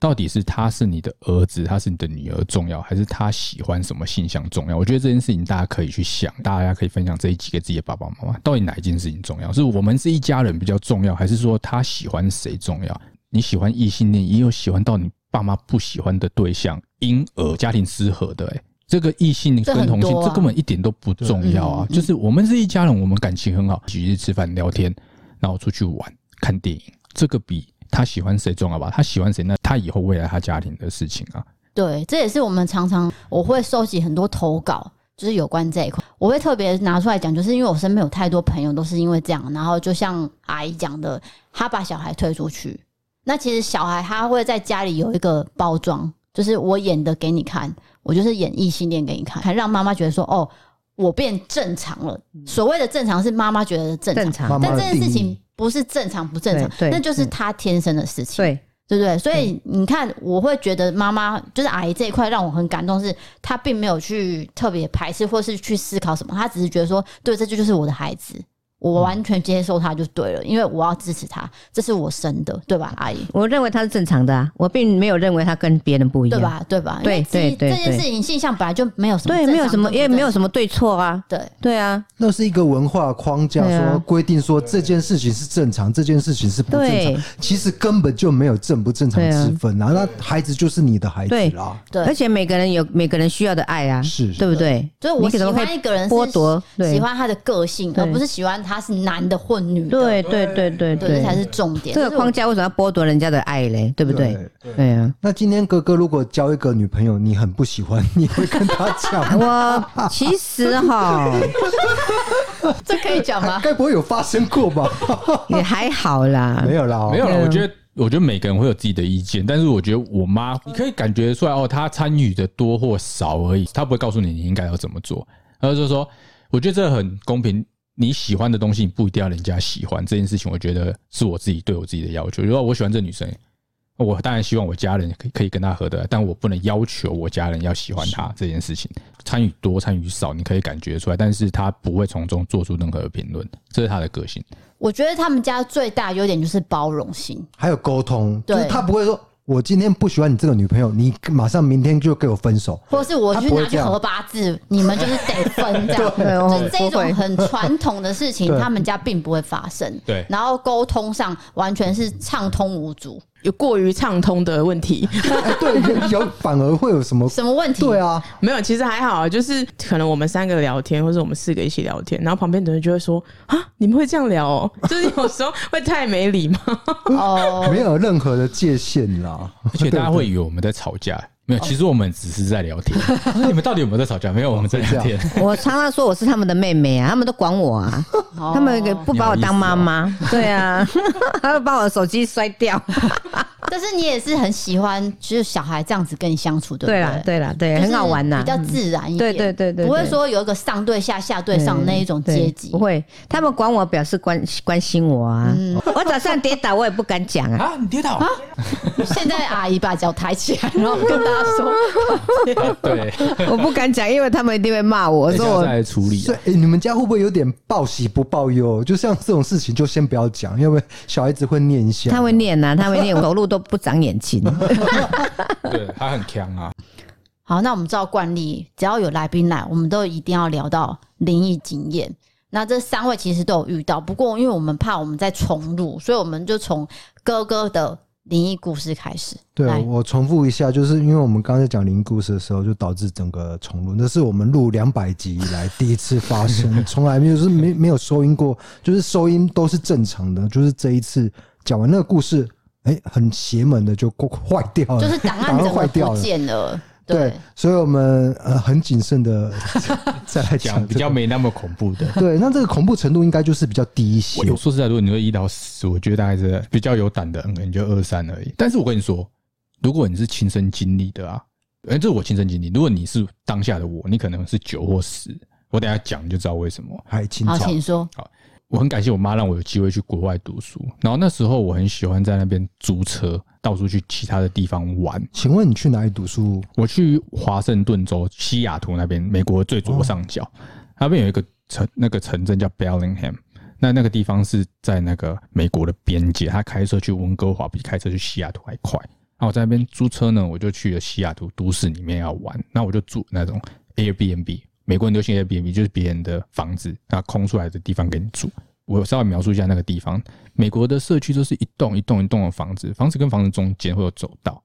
到底是他是你的儿子，他是你的女儿重要，还是他喜欢什么性向重要？我觉得这件事情大家可以去想，大家可以分享这一集给自己的爸爸妈妈。到底哪一件事情重要？是我们是一家人比较重要，还是说他喜欢谁重要？你喜欢异性恋，也有喜欢到你爸妈不喜欢的对象，因而家庭失和的。哎，这个异性跟同性，这根本一点都不重要啊！就是我们是一家人，我们感情很好，一起吃饭聊天，然后出去玩、看电影，这个比。他喜欢谁重要吧？他喜欢谁？那他以后未来他家庭的事情啊。对，这也是我们常常我会收集很多投稿，就是有关这一块，我会特别拿出来讲，就是因为我身边有太多朋友都是因为这样，然后就像阿姨讲的，他把小孩推出去，那其实小孩他会在家里有一个包装，就是我演的给你看，我就是演异性恋给你看，还让妈妈觉得说，哦，我变正常了。所谓的正常是妈妈觉得正常，正常，但这件事情。不是正常不正常，那就是他天生的事情，对对不对？所以你看，我会觉得妈妈就是阿姨这一块让我很感动，是她并没有去特别排斥或是去思考什么，她只是觉得说，对，这就就是我的孩子。我完全接受他就对了，因为我要支持他，这是我生的，对吧，阿姨？我认为他是正常的啊，我并没有认为他跟别人不一样，对吧？对吧？对对对，这件事情现象本来就没有什么，对，没有什么，因为没有什么对错啊，对。对啊，那是一个文化框架，说规定说这件事情是正常，这件事情是不正常，其实根本就没有正不正常之分啊，那孩子就是你的孩子啦，对，而且每个人有每个人需要的爱啊，是，对不对？所以我喜欢一个人剥夺，喜欢他的个性，而不是喜欢他是男的。混女，对对对对对，这才是重点。这个框架为什么要剥夺人家的爱嘞？对不对？对啊。那今天哥哥如果交一个女朋友，你很不喜欢，你会跟他讲吗？我其实哈，这可以讲吗？该不会有发生过吧？也还好啦，没有啦，没有啦。我觉得，我觉得每个人会有自己的意见，但是我觉得我妈，你可以感觉出来哦，她参与的多或少而已，她不会告诉你你应该要怎么做。然后就是说，我觉得这很公平。你喜欢的东西，你不一定要人家喜欢这件事情，我觉得是我自己对我自己的要求。如果我喜欢这女生，我当然希望我家人可以可以跟她合得来，但我不能要求我家人要喜欢她这件事情。参与多参与少，你可以感觉出来，但是他不会从中做出任何的评论，这是他的个性。我觉得他们家最大优点就是包容性，还有沟通，对，就是他不会说。我今天不喜欢你这个女朋友，你马上明天就给我分手，或者是我去拿去合八字，你们就是得分这样。对，就这种很传统的事情，他们家并不会发生。对，然后沟通上完全是畅通无阻。有过于畅通的问题，对，有反而会有什么什么问题？对啊，没有，其实还好，就是可能我们三个聊天，或者我们四个一起聊天，然后旁边的人就会说啊，你们会这样聊哦，就是有时候会太没礼貌。哦，没有任何的界限啦，而且大家会以为我们在吵架。没有，其实我们只是在聊天。你们到底有没有在吵架？没有，我们在聊天。我 常常说我是他们的妹妹啊，他们都管我啊，他们不把我当妈妈。对啊，他会把我的手机摔掉。但是你也是很喜欢，就是小孩这样子跟你相处，对不对？对啦，对啦，对，很好玩呐，比较自然一点。对对对对，不会说有一个上对下、下对上那一种阶级。不会，他们管我，表示关关心我啊。我早上跌倒，我也不敢讲啊。啊，你跌倒啊？现在阿姨把脚抬起来，然后 跟大家说。对，我不敢讲，因为他们一定会骂我，说我在处理。所以，你们家会不会有点报喜不报忧？就像这种事情，就先不要讲，因为小孩子会念一下。他会念呐，他会念，走路都不长眼睛。对，他很强啊。好，那我们照惯例，只要有来宾来，我们都一定要聊到灵异经验。那这三位其实都有遇到，不过因为我们怕我们在重录，所以我们就从哥哥的灵异故事开始。对，我重复一下，就是因为我们刚才讲灵异故事的时候，就导致整个重录。那是我们录两百集以来第一次发生，从来没有是没没有收音过，就是收音都是正常的。就是这一次讲完那个故事，哎、欸，很邪门的就坏掉了，就是档案 怎么不见了？对，所以我们呃很谨慎的 再来讲比较没那么恐怖的。对，那这个恐怖程度应该就是比较低一些。我说实在，如果你说一到十，我觉得大概是比较有胆的，可能就二三而已。但是我跟你说，如果你是亲身经历的啊，哎，这是我亲身经历。如果你是当下的我，你可能是九或十。我等下讲就知道为什么。还请好，请说。好。我很感谢我妈让我有机会去国外读书，然后那时候我很喜欢在那边租车到处去其他的地方玩。请问你去哪里读书？我去华盛顿州西雅图那边，美国最左上角，那边有一个城，那个城镇叫 Bellingham。那那个地方是在那个美国的边界，他开车去温哥华比开车去西雅图还快。然后我在那边租车呢，我就去了西雅图都市里面要玩，那我就住那种 Airbnb。美国人流行 Airbnb，就是别人的房子，那空出来的地方给你住。我稍微描述一下那个地方。美国的社区都是一栋一栋一栋的房子，房子跟房子中间会有走道。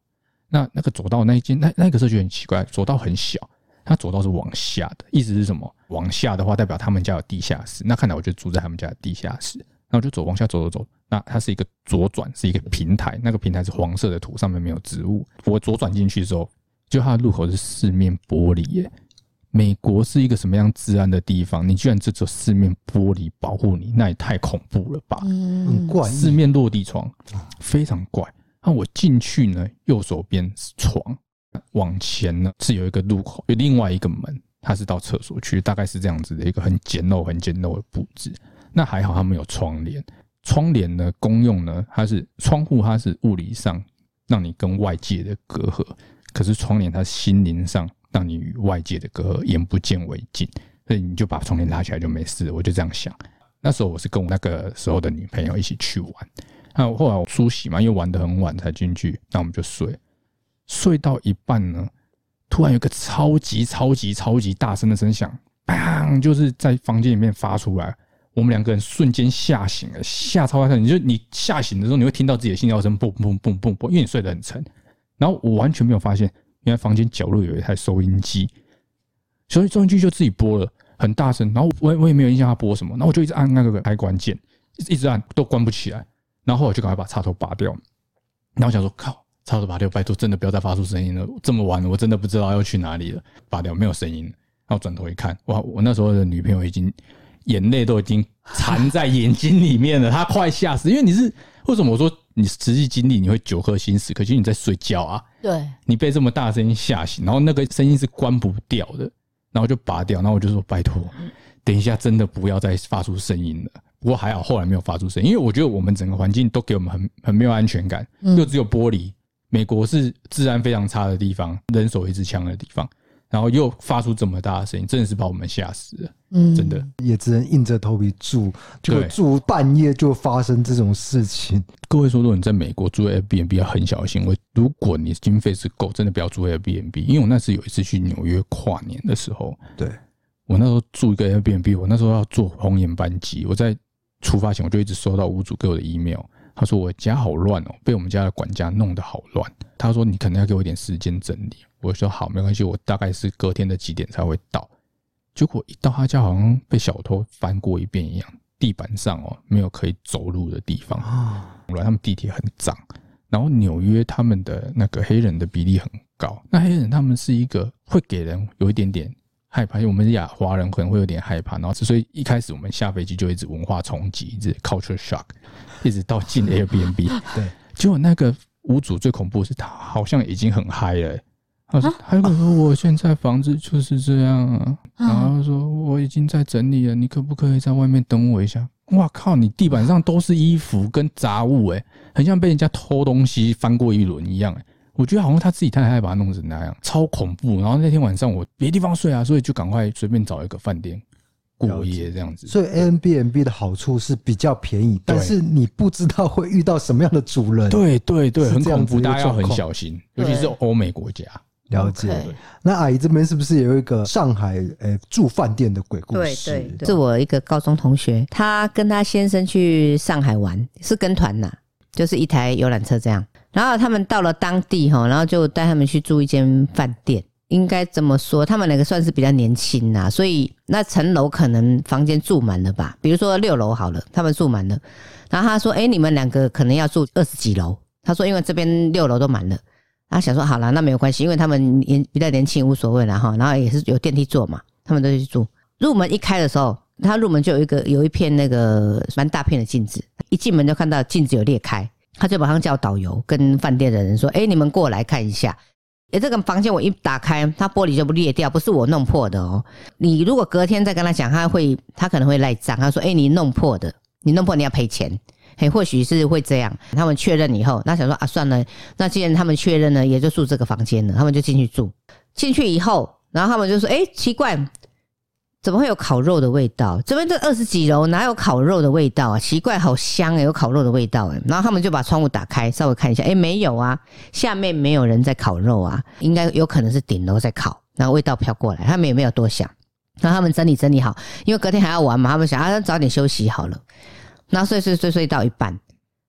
那那个走道那一间，那那个社区很奇怪，走道很小，它走道是往下的，意思是什么？往下的话代表他们家有地下室。那看来我就住在他们家的地下室。那我就走往下走走走，那它是一个左转，是一个平台，那个平台是黄色的土，上面没有植物。我左转进去的时候，就它的入口是四面玻璃耶。美国是一个什么样治安的地方？你居然只有四面玻璃保护你，那也太恐怖了吧！很怪，四面落地窗，非常怪。那我进去呢，右手边是床，往前呢是有一个入口，有另外一个门，它是到厕所去，大概是这样子的一个很简陋、很简陋的布置。那还好，他们有窗帘，窗帘呢功用呢，它是窗户，它是物理上让你跟外界的隔阂，可是窗帘它心灵上。让你与外界的隔阂，眼不见为净，所以你就把窗帘拉起来就没事。我就这样想。那时候我是跟我那个时候的女朋友一起去玩。那后来我梳洗嘛，因为玩得很晚才进去，那我们就睡。睡到一半呢，突然有个超级超级超级大声的声响，砰！就是在房间里面发出来。我们两个人瞬间吓醒了，吓超大声。你就你吓醒的时候，你会听到自己的心跳声，嘣嘣嘣嘣嘣，因为你睡得很沉。然后我完全没有发现。因为房间角落有一台收音机，所以收音机就自己播了，很大声。然后我我也没有印象它播什么，然后我就一直按那个开关键，一直按都关不起来。然后我就赶快把插头拔掉。然后我想说，靠，插头拔掉，拜托，真的不要再发出声音了。这么晚了，我真的不知道要去哪里了。拔掉，没有声音。然后转头一看，哇，我那时候的女朋友已经眼泪都已经 缠在眼睛里面了，她快吓死。因为你是为什么我说？你实际经历，你会九颗心死，可是你在睡觉啊。对，你被这么大声音吓醒，然后那个声音是关不掉的，然后就拔掉，然后我就说拜托，等一下真的不要再发出声音了。不过还好，后来没有发出声音，因为我觉得我们整个环境都给我们很很没有安全感，又只有玻璃。美国是治安非常差的地方，人手一支枪的地方。然后又发出这么大的声音，真的是把我们吓死了。嗯，真的也只能硬着头皮住，就住半夜就发生这种事情。各位说，如果你在美国住 Airbnb 要很小心。我如果你经费是够，真的不要住 Airbnb。因为我那次有一次去纽约跨年的时候，对我那时候住一个 Airbnb，我那时候要坐红眼班机，我在出发前我就一直收到屋主给我的 email，他说我家好乱哦，被我们家的管家弄得好乱。他说你可能要给我一点时间整理。我说好，没关系，我大概是隔天的几点才会到。结果一到他家，好像被小偷翻过一遍一样，地板上哦没有可以走路的地方。后来他们地铁很脏，然后纽约他们的那个黑人的比例很高。那黑人他们是一个会给人有一点点害怕，因为我们亚华人可能会有点害怕。然后所以一开始我们下飞机就一直文化冲击，一直 culture shock，一直到进 Airbnb。对，结果那个屋主最恐怖的是他好像已经很嗨了、欸。他说：“他就说我现在房子就是这样啊，然后说我已经在整理了，你可不可以在外面等我一下？哇靠！你地板上都是衣服跟杂物，诶，很像被人家偷东西翻过一轮一样，诶，我觉得好像他自己太太把他弄成那样，超恐怖。然后那天晚上我没地方睡啊，所以就赶快随便找一个饭店过夜这样子。所以 Airbnb 的好处是比较便宜，但是你不知道会遇到什么样的主人。对对对，很恐怖，大家要很小心，尤其是欧美国家。”了解，Okay. 那阿姨这边是不是有一个上海诶、欸、住饭店的鬼故事？对对，对，是我一个高中同学，他跟他先生去上海玩，是跟团呐，就是一台游览车这样。然后他们到了当地哈，然后就带他们去住一间饭店。应该这么说，他们两个算是比较年轻呐，所以那层楼可能房间住满了吧？比如说六楼好了，他们住满了。然后他说：“哎，你们两个可能要住二十几楼。”他说：“因为这边六楼都满了。”然后想说：“好了，那没有关系，因为他们年比较年轻，无所谓了哈。”然后也是有电梯坐嘛，他们都去住。入门一开的时候，他入门就有一个有一片那个蛮大片的镜子，一进门就看到镜子有裂开，他就马上叫导游跟饭店的人说：“哎，你们过来看一下。”诶，这个房间我一打开，它玻璃就不裂掉，不是我弄破的哦。你如果隔天再跟他讲，他会，他可能会赖账。他说：“诶，你弄破的，你弄破你要赔钱。”嘿，或许是会这样。他们确认以后，那想说啊，算了，那既然他们确认了，也就住这个房间了。他们就进去住。进去以后，然后他们就说：“诶，奇怪。”怎么会有烤肉的味道？这边这二十几楼哪有烤肉的味道啊？奇怪，好香诶，有烤肉的味道诶。然后他们就把窗户打开，稍微看一下，诶，没有啊，下面没有人在烤肉啊，应该有可能是顶楼在烤，然后味道飘过来，他们也没有多想。然后他们整理整理好，因为隔天还要玩嘛，他们想啊早点休息好了。然后睡睡睡睡到一半，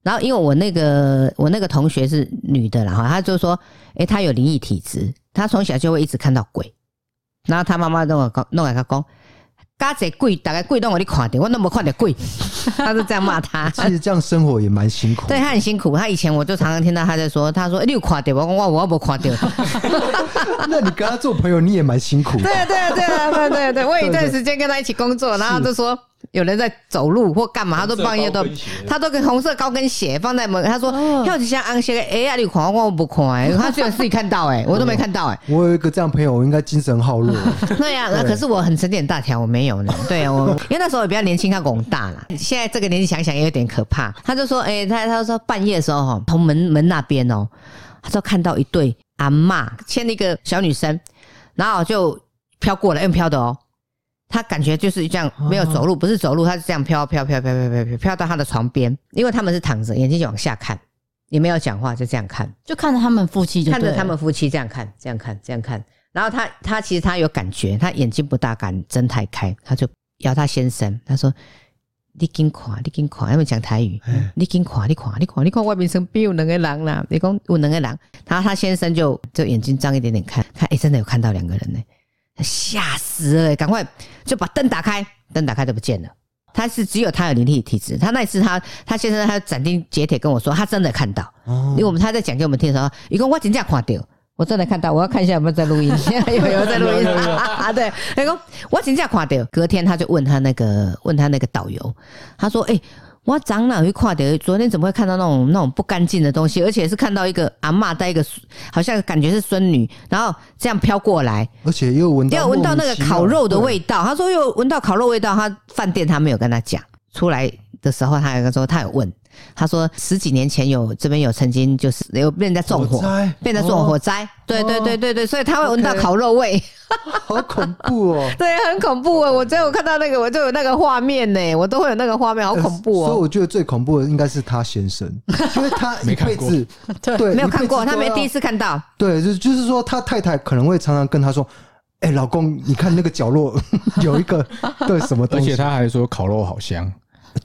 然后因为我那个我那个同学是女的，然后她就说，诶，她有灵异体质，她从小就会一直看到鬼。然后她妈妈跟我讲，弄来她讲。嘎子鬼，大概鬼都我你看的，我那么看的鬼，他就这样骂他。其实这样生活也蛮辛苦。对他很辛苦，他以前我就常常听到他在说，他说、欸、你有看到，我我我没看到。那你跟他做朋友，你也蛮辛苦。对对对对对对，我有一段时间跟他一起工作，然后就说。有人在走路或干嘛，他都半夜都，他都跟红色高跟鞋放在门。他说：“要像安鞋，哎呀，你狂我我不狂哎。”他居然自己看到哎，我都没看到哎。我有一个这样朋友，我应该精神好弱。对呀，那可是我很沉点大条，我没有呢。对啊，我因为那时候也比较年轻，他比我大了。现在这个年纪想想也有点可怕。他就说：“哎，他他说半夜的时候哈，从门门那边哦，他说看到一对阿嬷牵了一个小女生，然后就飘过来，用飘的哦。”他感觉就是这样，没有走路，不是走路，他是这样飘飘飘飘飘飘飘飘到他的床边，因为他们是躺着，眼睛就往下看，也没有讲话，就这样看，就看着他们夫妻就，看着他们夫妻这样看，这样看，这样看。然后他他其实他有感觉，他眼睛不大敢睁太开，他就摇他先生，他说：“你紧看，你紧看，因为讲台语，你紧看，你看，你看，你看外面身边有两个人啦，你讲有两个人。”然后他先生就就眼睛张一点点看，看，哎，真的有看到两个人呢。吓死了！赶快就把灯打开，灯打开都不见了。他是只有他有灵体体质。他那一次他他先生他斩钉截铁跟我说，他真的看到。因为我们他在讲给我们听的时候，一共我真正看到，我真的看到。我要看一下 有没有在录音，有没有在录音啊？对，那个我真正看到。隔天他就问他那个问他那个导游，他说：“哎。”我长老会看到？昨天怎么会看到那种那种不干净的东西？而且是看到一个阿嬷带一个，好像感觉是孙女，然后这样飘过来，而且又闻到又闻到那个烤肉的味道。他说又闻到烤肉味道，他饭店他没有跟他讲。出来的时候，他有个说他有问。他说十几年前有这边有曾经就是有被人家纵火，被人家纵火灾，对对对对对，所以他会闻到烤肉味，好恐怖哦，对，很恐怖哦。我只有看到那个，我就有那个画面呢，我都会有那个画面，好恐怖哦。所以我觉得最恐怖的应该是他先生，因为他一辈子对没有看过，他没第一次看到，对，就就是说他太太可能会常常跟他说，哎，老公，你看那个角落 有一个对什么东西，而且他还说烤肉好香。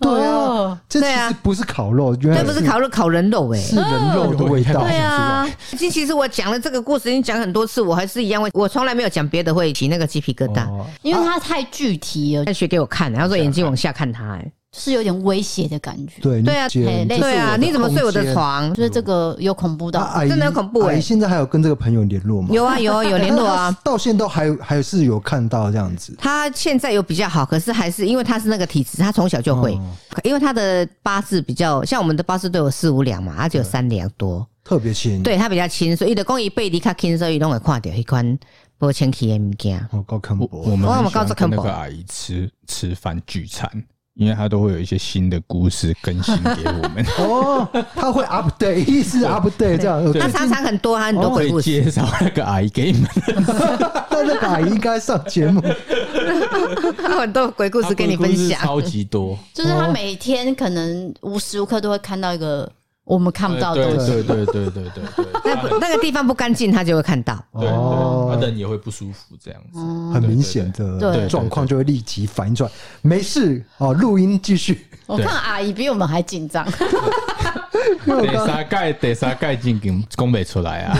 对啊，这其实不是烤肉，原来不是烤肉，烤人肉哎，是人肉的味道。对啊，其其实我讲了这个故事，已经讲很多次，我还是一样会，我从来没有讲别的会起那个鸡皮疙瘩，因为它太具体了。他学给我看，然后说眼睛往下看他，哎。是有点威胁的感觉，对对啊，对啊，你怎么睡我的床？就是这个有恐怖的，真的有恐怖哎！现在还有跟这个朋友联络吗？有啊有啊有联络啊，到现在都还还是有看到这样子。他现在有比较好，可是还是因为他是那个体质，他从小就会，因为他的八字比较像我们的八字都有四五两嘛，他只有三两多，特别轻，对他比较轻，所以的公益背离他轻，所以都会看到一款不清气的物件。我高看不，我们我们告诉那个阿姨吃吃饭聚餐。因为他都会有一些新的故事更新给我们 哦，他会 update，意思 update 这样。他常常很多，很多鬼故事。介绍那个阿姨给你们，那那个阿姨应该上节目。他很多鬼故事跟你分享，超级多。就是他每天可能无时无刻都会看到一个。我们看不到的东西，对对对对对对，那那个地方不干净，他就会看到，对，他人也会不舒服，这样子，很明显的状况就会立即反应出来。没事哦，录音继续。我看阿姨比我们还紧张，得啥盖得啥盖进行讲不出来啊。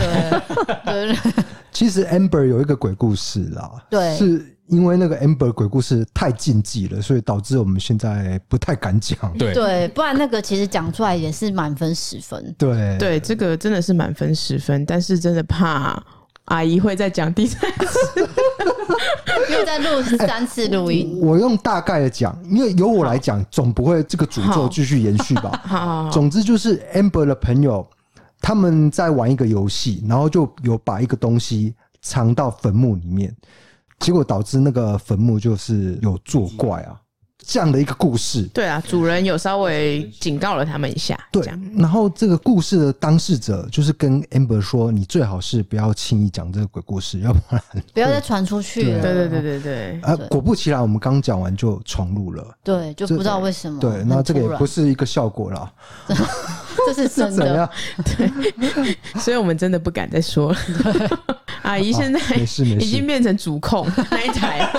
对对，其实 Amber 有一个鬼故事啦，对，是因为那个 Amber 鬼故事太禁忌了，所以导致我们现在不太敢讲。对对，不然那个其实讲出来也是满分十分。对对，这个真的是满分十分，但是真的怕阿姨会再讲第三次。因为在录三次录音，我用大概的讲，因为由我来讲，总不会这个诅咒继续延续吧。好，总之就是 Amber 的朋友他们在玩一个游戏，然后就有把一个东西藏到坟墓里面，结果导致那个坟墓就是有作怪啊。这样的一个故事，对啊，主人有稍微警告了他们一下，对。然后这个故事的当事者就是跟 Amber 说：“你最好是不要轻易讲这个鬼故事，要不然不要再传出去了。”对对对对对。啊，果不其然，我们刚讲完就闯入了。对，就不知道为什么。对，那这个也不是一个效果啦，这是真的。对，所以我们真的不敢再说了。阿姨现在没事没事，已经变成主控那一台。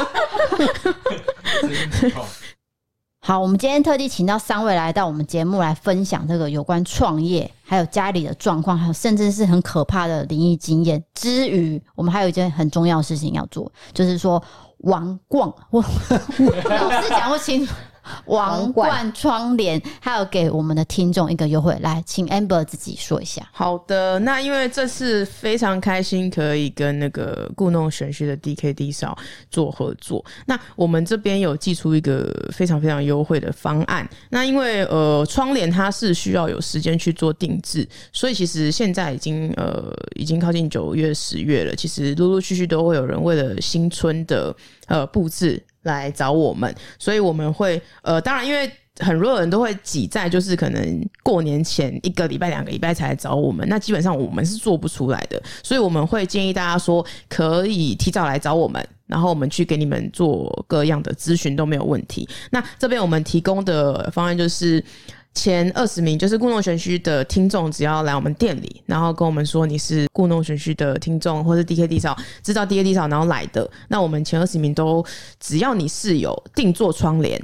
好，我们今天特地请到三位来到我们节目来分享这个有关创业，还有家里的状况，还有甚至是很可怕的灵异经验。之余，我们还有一件很重要的事情要做，就是说王逛，我老是讲不清楚。王冠窗帘，还有给我们的听众一个优惠，来，请 Amber 自己说一下。好的，那因为这次非常开心，可以跟那个故弄玄虚的 DKD 少做合作。那我们这边有寄出一个非常非常优惠的方案。那因为呃窗帘它是需要有时间去做定制，所以其实现在已经呃已经靠近九月十月了，其实陆陆续续都会有人为了新春的呃布置。来找我们，所以我们会呃，当然，因为很多人都会挤在就是可能过年前一个礼拜、两个礼拜才来找我们，那基本上我们是做不出来的，所以我们会建议大家说，可以提早来找我们，然后我们去给你们做各样的咨询都没有问题。那这边我们提供的方案就是。前二十名就是故弄玄虚的听众，只要来我们店里，然后跟我们说你是故弄玄虚的听众，或是 DKD 嫂知道 DKD 嫂然后来的，那我们前二十名都只要你是有定做窗帘，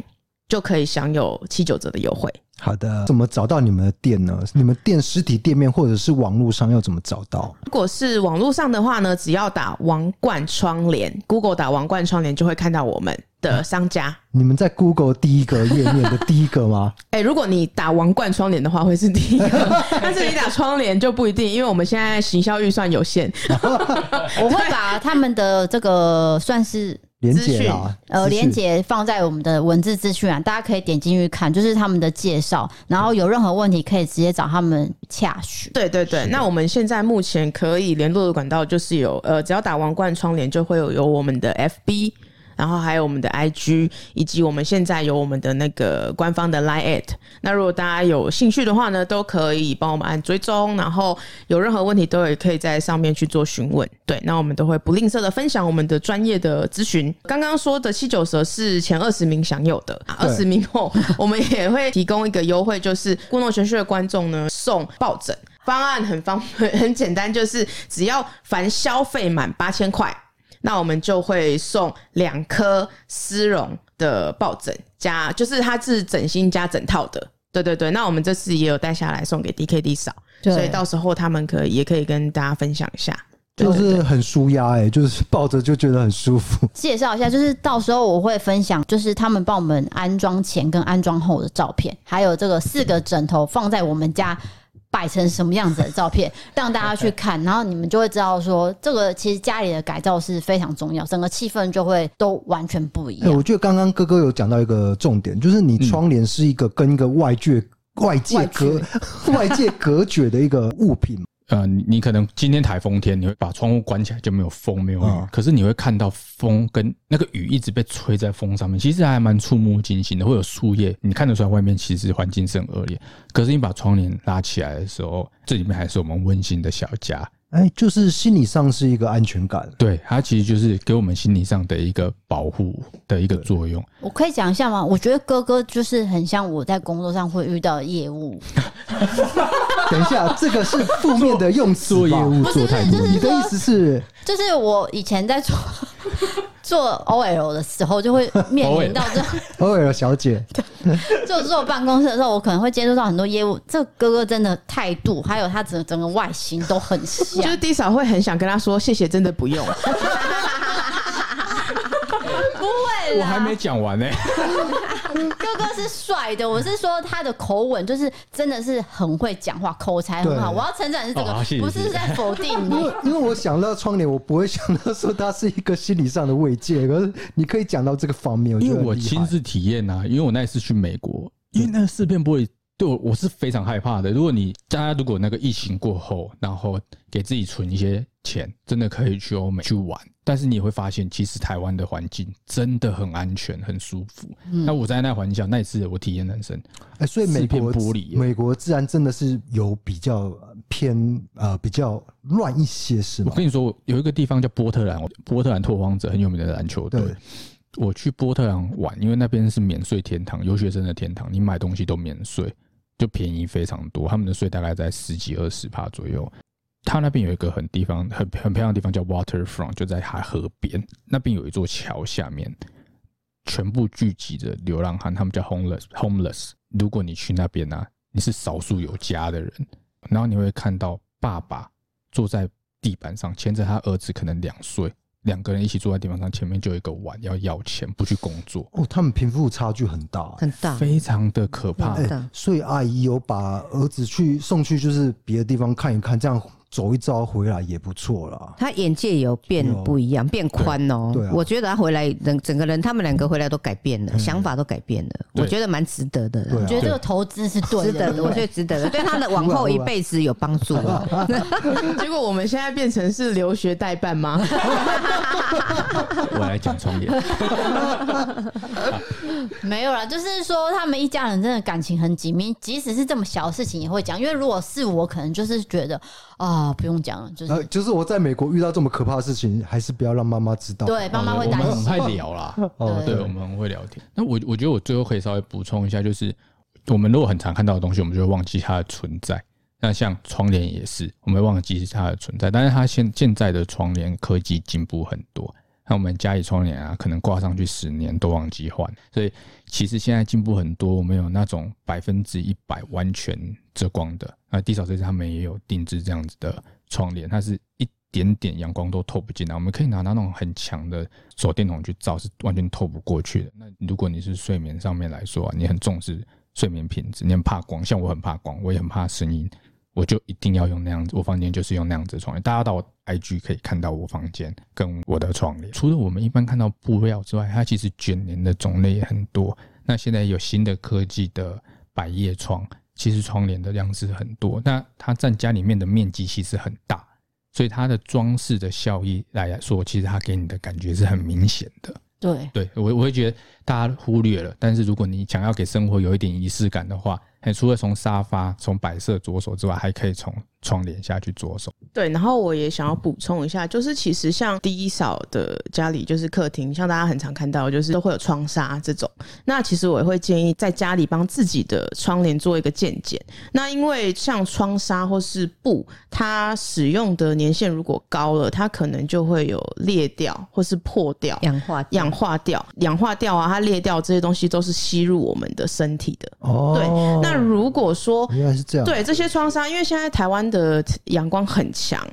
就可以享有七九折的优惠。好的，怎么找到你们的店呢？你们店实体店面或者是网络上要怎么找到？如果是网络上的话呢，只要打王冠窗帘，Google 打王冠窗帘就会看到我们的商家。啊、你们在 Google 第一个页面的第一个吗？哎、欸，如果你打王冠窗帘的话，会是第一个，但是你打窗帘就不一定，因为我们现在行销预算有限。我会把他们的这个算是。连结啊，呃，连接放在我们的文字资讯栏，大家可以点进去看，就是他们的介绍。然后有任何问题可以直接找他们洽询。对对对，那我们现在目前可以联络的管道就是有，呃，只要打王冠窗帘就会有有我们的 FB。然后还有我们的 IG，以及我们现在有我们的那个官方的 Line@。那如果大家有兴趣的话呢，都可以帮我们按追踪，然后有任何问题都也可以在上面去做询问。对，那我们都会不吝啬的分享我们的专业的咨询。刚刚说的七九折是前二十名享有的，二十名后我们也会提供一个优惠，就是故弄玄虚的观众呢送抱枕。方案很方便 很简单，就是只要凡消费满八千块。那我们就会送两颗丝绒的抱枕，加就是它是枕芯加整套的，对对对。那我们这次也有带下来送给 DKD 嫂，所以到时候他们可以也可以跟大家分享一下，就是很舒压哎，就是 抱着就觉得很舒服。介绍一下，就是到时候我会分享，就是他们帮我们安装前跟安装后的照片，还有这个四个枕头放在我们家。摆成什么样子的照片，让大家去看，然后你们就会知道说，这个其实家里的改造是非常重要，整个气氛就会都完全不一样。欸，我觉得刚刚哥哥有讲到一个重点，就是你窗帘是一个跟一个外界、外界隔、外界隔绝的一个物品。呃，你你可能今天台风天，你会把窗户关起来就没有风，没有雨，嗯、可是你会看到风跟那个雨一直被吹在风上面，其实还蛮触目惊心的。会有树叶，你看得出来外面其实环境是很恶劣，可是你把窗帘拉起来的时候，这里面还是我们温馨的小家。哎，就是心理上是一个安全感，对，它其实就是给我们心理上的一个保护的一个作用。我可以讲一下吗？我觉得哥哥就是很像我在工作上会遇到的业务。等一下，这个是负面的用词，做业务做太多。你的意思是，就是我以前在做。做 OL 的时候，就会面 临到这 OL 小姐。就坐办公室的时候，我可能会接触到很多业务。这个、哥哥真的态度，还有他整整个外形都很像。就是 D 嫂会很想跟他说谢谢，真的不用。不会，我还没讲完呢。哥哥是帅的，我是说他的口吻就是真的是很会讲话，口才很好。我要称赞是这个，不是在否定你。因为因为我想到窗帘，我不会想到说他是一个心理上的慰藉。可是你可以讲到这个方面，因为我亲自体验啊，因为我那一次去美国，因为那个四片玻璃对我我是非常害怕的。如果你大家如果那个疫情过后，然后给自己存一些钱，真的可以去欧美去玩。但是你也会发现，其实台湾的环境真的很安全、很舒服。嗯、那我在那环境下，那一次我体验人生。哎、欸，所以美国玻璃，美国自然真的是有比较偏呃比较乱一些，是吗？我跟你说，有一个地方叫波特兰，波特兰拓荒者很有名的篮球队。我去波特兰玩，因为那边是免税天堂，留学生的天堂，你买东西都免税，就便宜非常多。他们的税大概在十几二十趴左右。他那边有一个很地方很很漂亮的地方叫 Waterfront，就在海河边。那边有一座桥下面，全部聚集着流浪汉，他们叫 homeless homeless。如果你去那边呢、啊，你是少数有家的人，然后你会看到爸爸坐在地板上牵着他儿子，可能两岁，两个人一起坐在地板上，前面就有一个碗要要钱，不去工作。哦，他们贫富差距很大，很大，非常的可怕。欸、所以阿姨有把儿子去送去，就是别的地方看一看，这样。走一遭回来也不错啦。他眼界有变不一样，变宽哦。对，我觉得他回来，整整个人，他们两个回来都改变了，想法都改变了。我觉得蛮值得的。我觉得这个投资是对 的，我觉得值得的，对他的往后一辈子有帮助。结果我们现在变成是留学代办吗？我来讲重点。没有啦，就是说他们一家人真的感情很紧密，即使是这么小的事情也会讲。因为如果是我，可能就是觉得。啊，不用讲了，就是、呃、就是我在美国遇到这么可怕的事情，还是不要让妈妈知道。对，妈妈会担心。我们很会聊啦，哦，对，我们很会聊天。那我我觉得我最后可以稍微补充一下，就是我们如果很常看到的东西，我们就会忘记它的存在。那像窗帘也是，我们会忘记它的存在。但是它现现在的窗帘科技进步很多。那我们家里窗帘啊，可能挂上去十年都忘记换，所以其实现在进步很多。我们有那种百分之一百完全遮光的，那 D 嫂这次他们也有定制这样子的窗帘，它是一点点阳光都透不进来。我们可以拿到那种很强的手电筒去照，是完全透不过去的。那如果你是睡眠上面来说，你很重视睡眠品质，你很怕光，像我很怕光，我也很怕声音。我就一定要用那样子，我房间就是用那样子的窗帘。大家到 IG 可以看到我房间跟我的窗帘。除了我们一般看到布料之外，它其实卷帘的种类也很多。那现在有新的科技的百叶窗，其实窗帘的量是很多。那它占家里面的面积其实很大，所以它的装饰的效益来说，其实它给你的感觉是很明显的。对，对我我会觉得大家忽略了。但是如果你想要给生活有一点仪式感的话，除了从沙发、从摆设着手之外，还可以从窗帘下去着手。对，然后我也想要补充一下，就是其实像 D 嫂的家里，就是客厅，像大家很常看到，就是都会有窗纱这种。那其实我也会建议在家里帮自己的窗帘做一个健检。那因为像窗纱或是布，它使用的年限如果高了，它可能就会有裂掉或是破掉、氧化、氧化掉、氧化掉啊，它裂掉这些东西都是吸入我们的身体的。哦，对，那。那如果说原来是这样，对这些窗纱，因为现在台湾的阳光很强，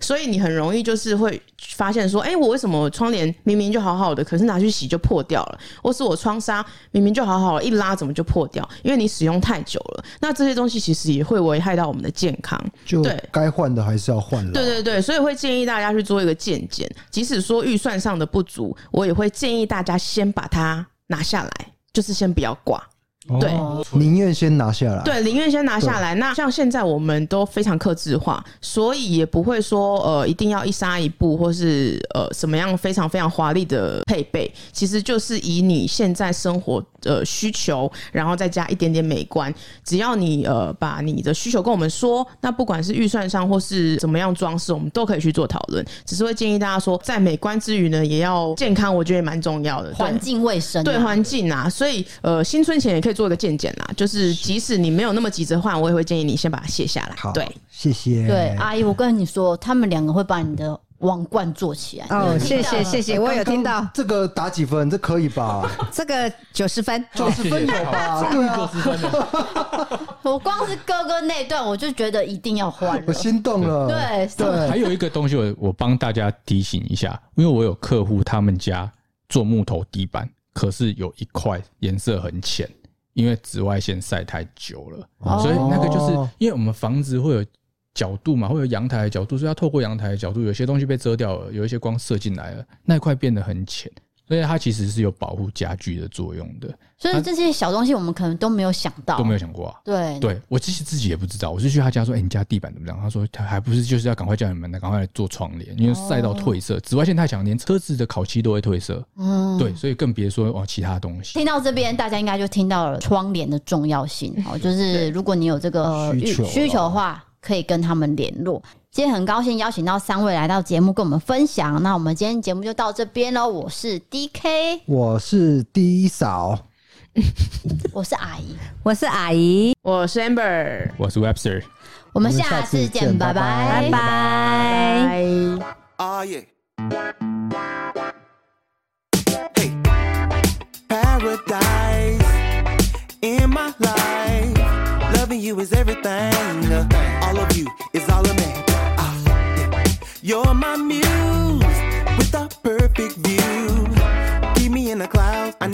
所以你很容易就是会发现说，哎，我为什么窗帘明明就好好的，可是拿去洗就破掉了？或是我窗纱明明就好好的，一拉怎么就破掉？因为你使用太久了，那这些东西其实也会危害到我们的健康。就该换的还是要换了。对对对，所以会建议大家去做一个健检，即使说预算上的不足，我也会建议大家先把它拿下来，就是先不要挂。对，宁愿先拿下来。对，宁愿先拿下来。那像现在我们都非常克制化，所以也不会说呃一定要一杀一步，或是呃什么样非常非常华丽的配备。其实就是以你现在生活的需求，然后再加一点点美观。只要你呃把你的需求跟我们说，那不管是预算上或是怎么样装饰，我们都可以去做讨论。只是会建议大家说，在美观之余呢，也要健康，我觉得也蛮重要的。环境卫生，对环境啊，所以呃新春前也可以。做一个健检啦，就是即使你没有那么急着换，我也会建议你先把它卸下来。好，对，谢谢。对，阿姨，我跟你说，他们两个会把你的王冠做起来。哦，谢谢谢谢，我有听到。这个打几分？这可以吧？这个九十分，九十分有吧？对啊，九十分。我光是哥哥那段，我就觉得一定要换。我心动了。对对，还有一个东西，我我帮大家提醒一下，因为我有客户，他们家做木头地板，可是有一块颜色很浅，因为紫外线晒太久了，所以那个就是因为我们房子会有。角度嘛，会有阳台的角度，所以要透过阳台的角度，有些东西被遮掉了，有一些光射进来了，那一块变得很浅，所以它其实是有保护家具的作用的。所以这些小东西我们可能都没有想到，都没有想过啊。对，对我其实自己也不知道，我就去他家说：“哎、欸，你家地板怎么样？”他说：“他还不是就是要赶快叫你们来，赶快来做窗帘，因为晒到褪色，紫外线太强，连车子的烤漆都会褪色。”嗯，对，所以更别说哦其他东西。听到这边，大家应该就听到了窗帘的重要性。哦，就是如果你有这个需求需求的话。可以跟他们联络。今天很高兴邀请到三位来到节目跟我们分享。那我们今天节目就到这边喽。我是 DK，我是 D 嫂，我是阿姨，我是阿姨，我是 Amber，我是 Webster。我们下次见，拜拜，拜拜。Oh yeah. Hey, paradise in my life. Loving you is everything. All of you is all of me. You're my muse with a perfect view. Keep me in the clouds. I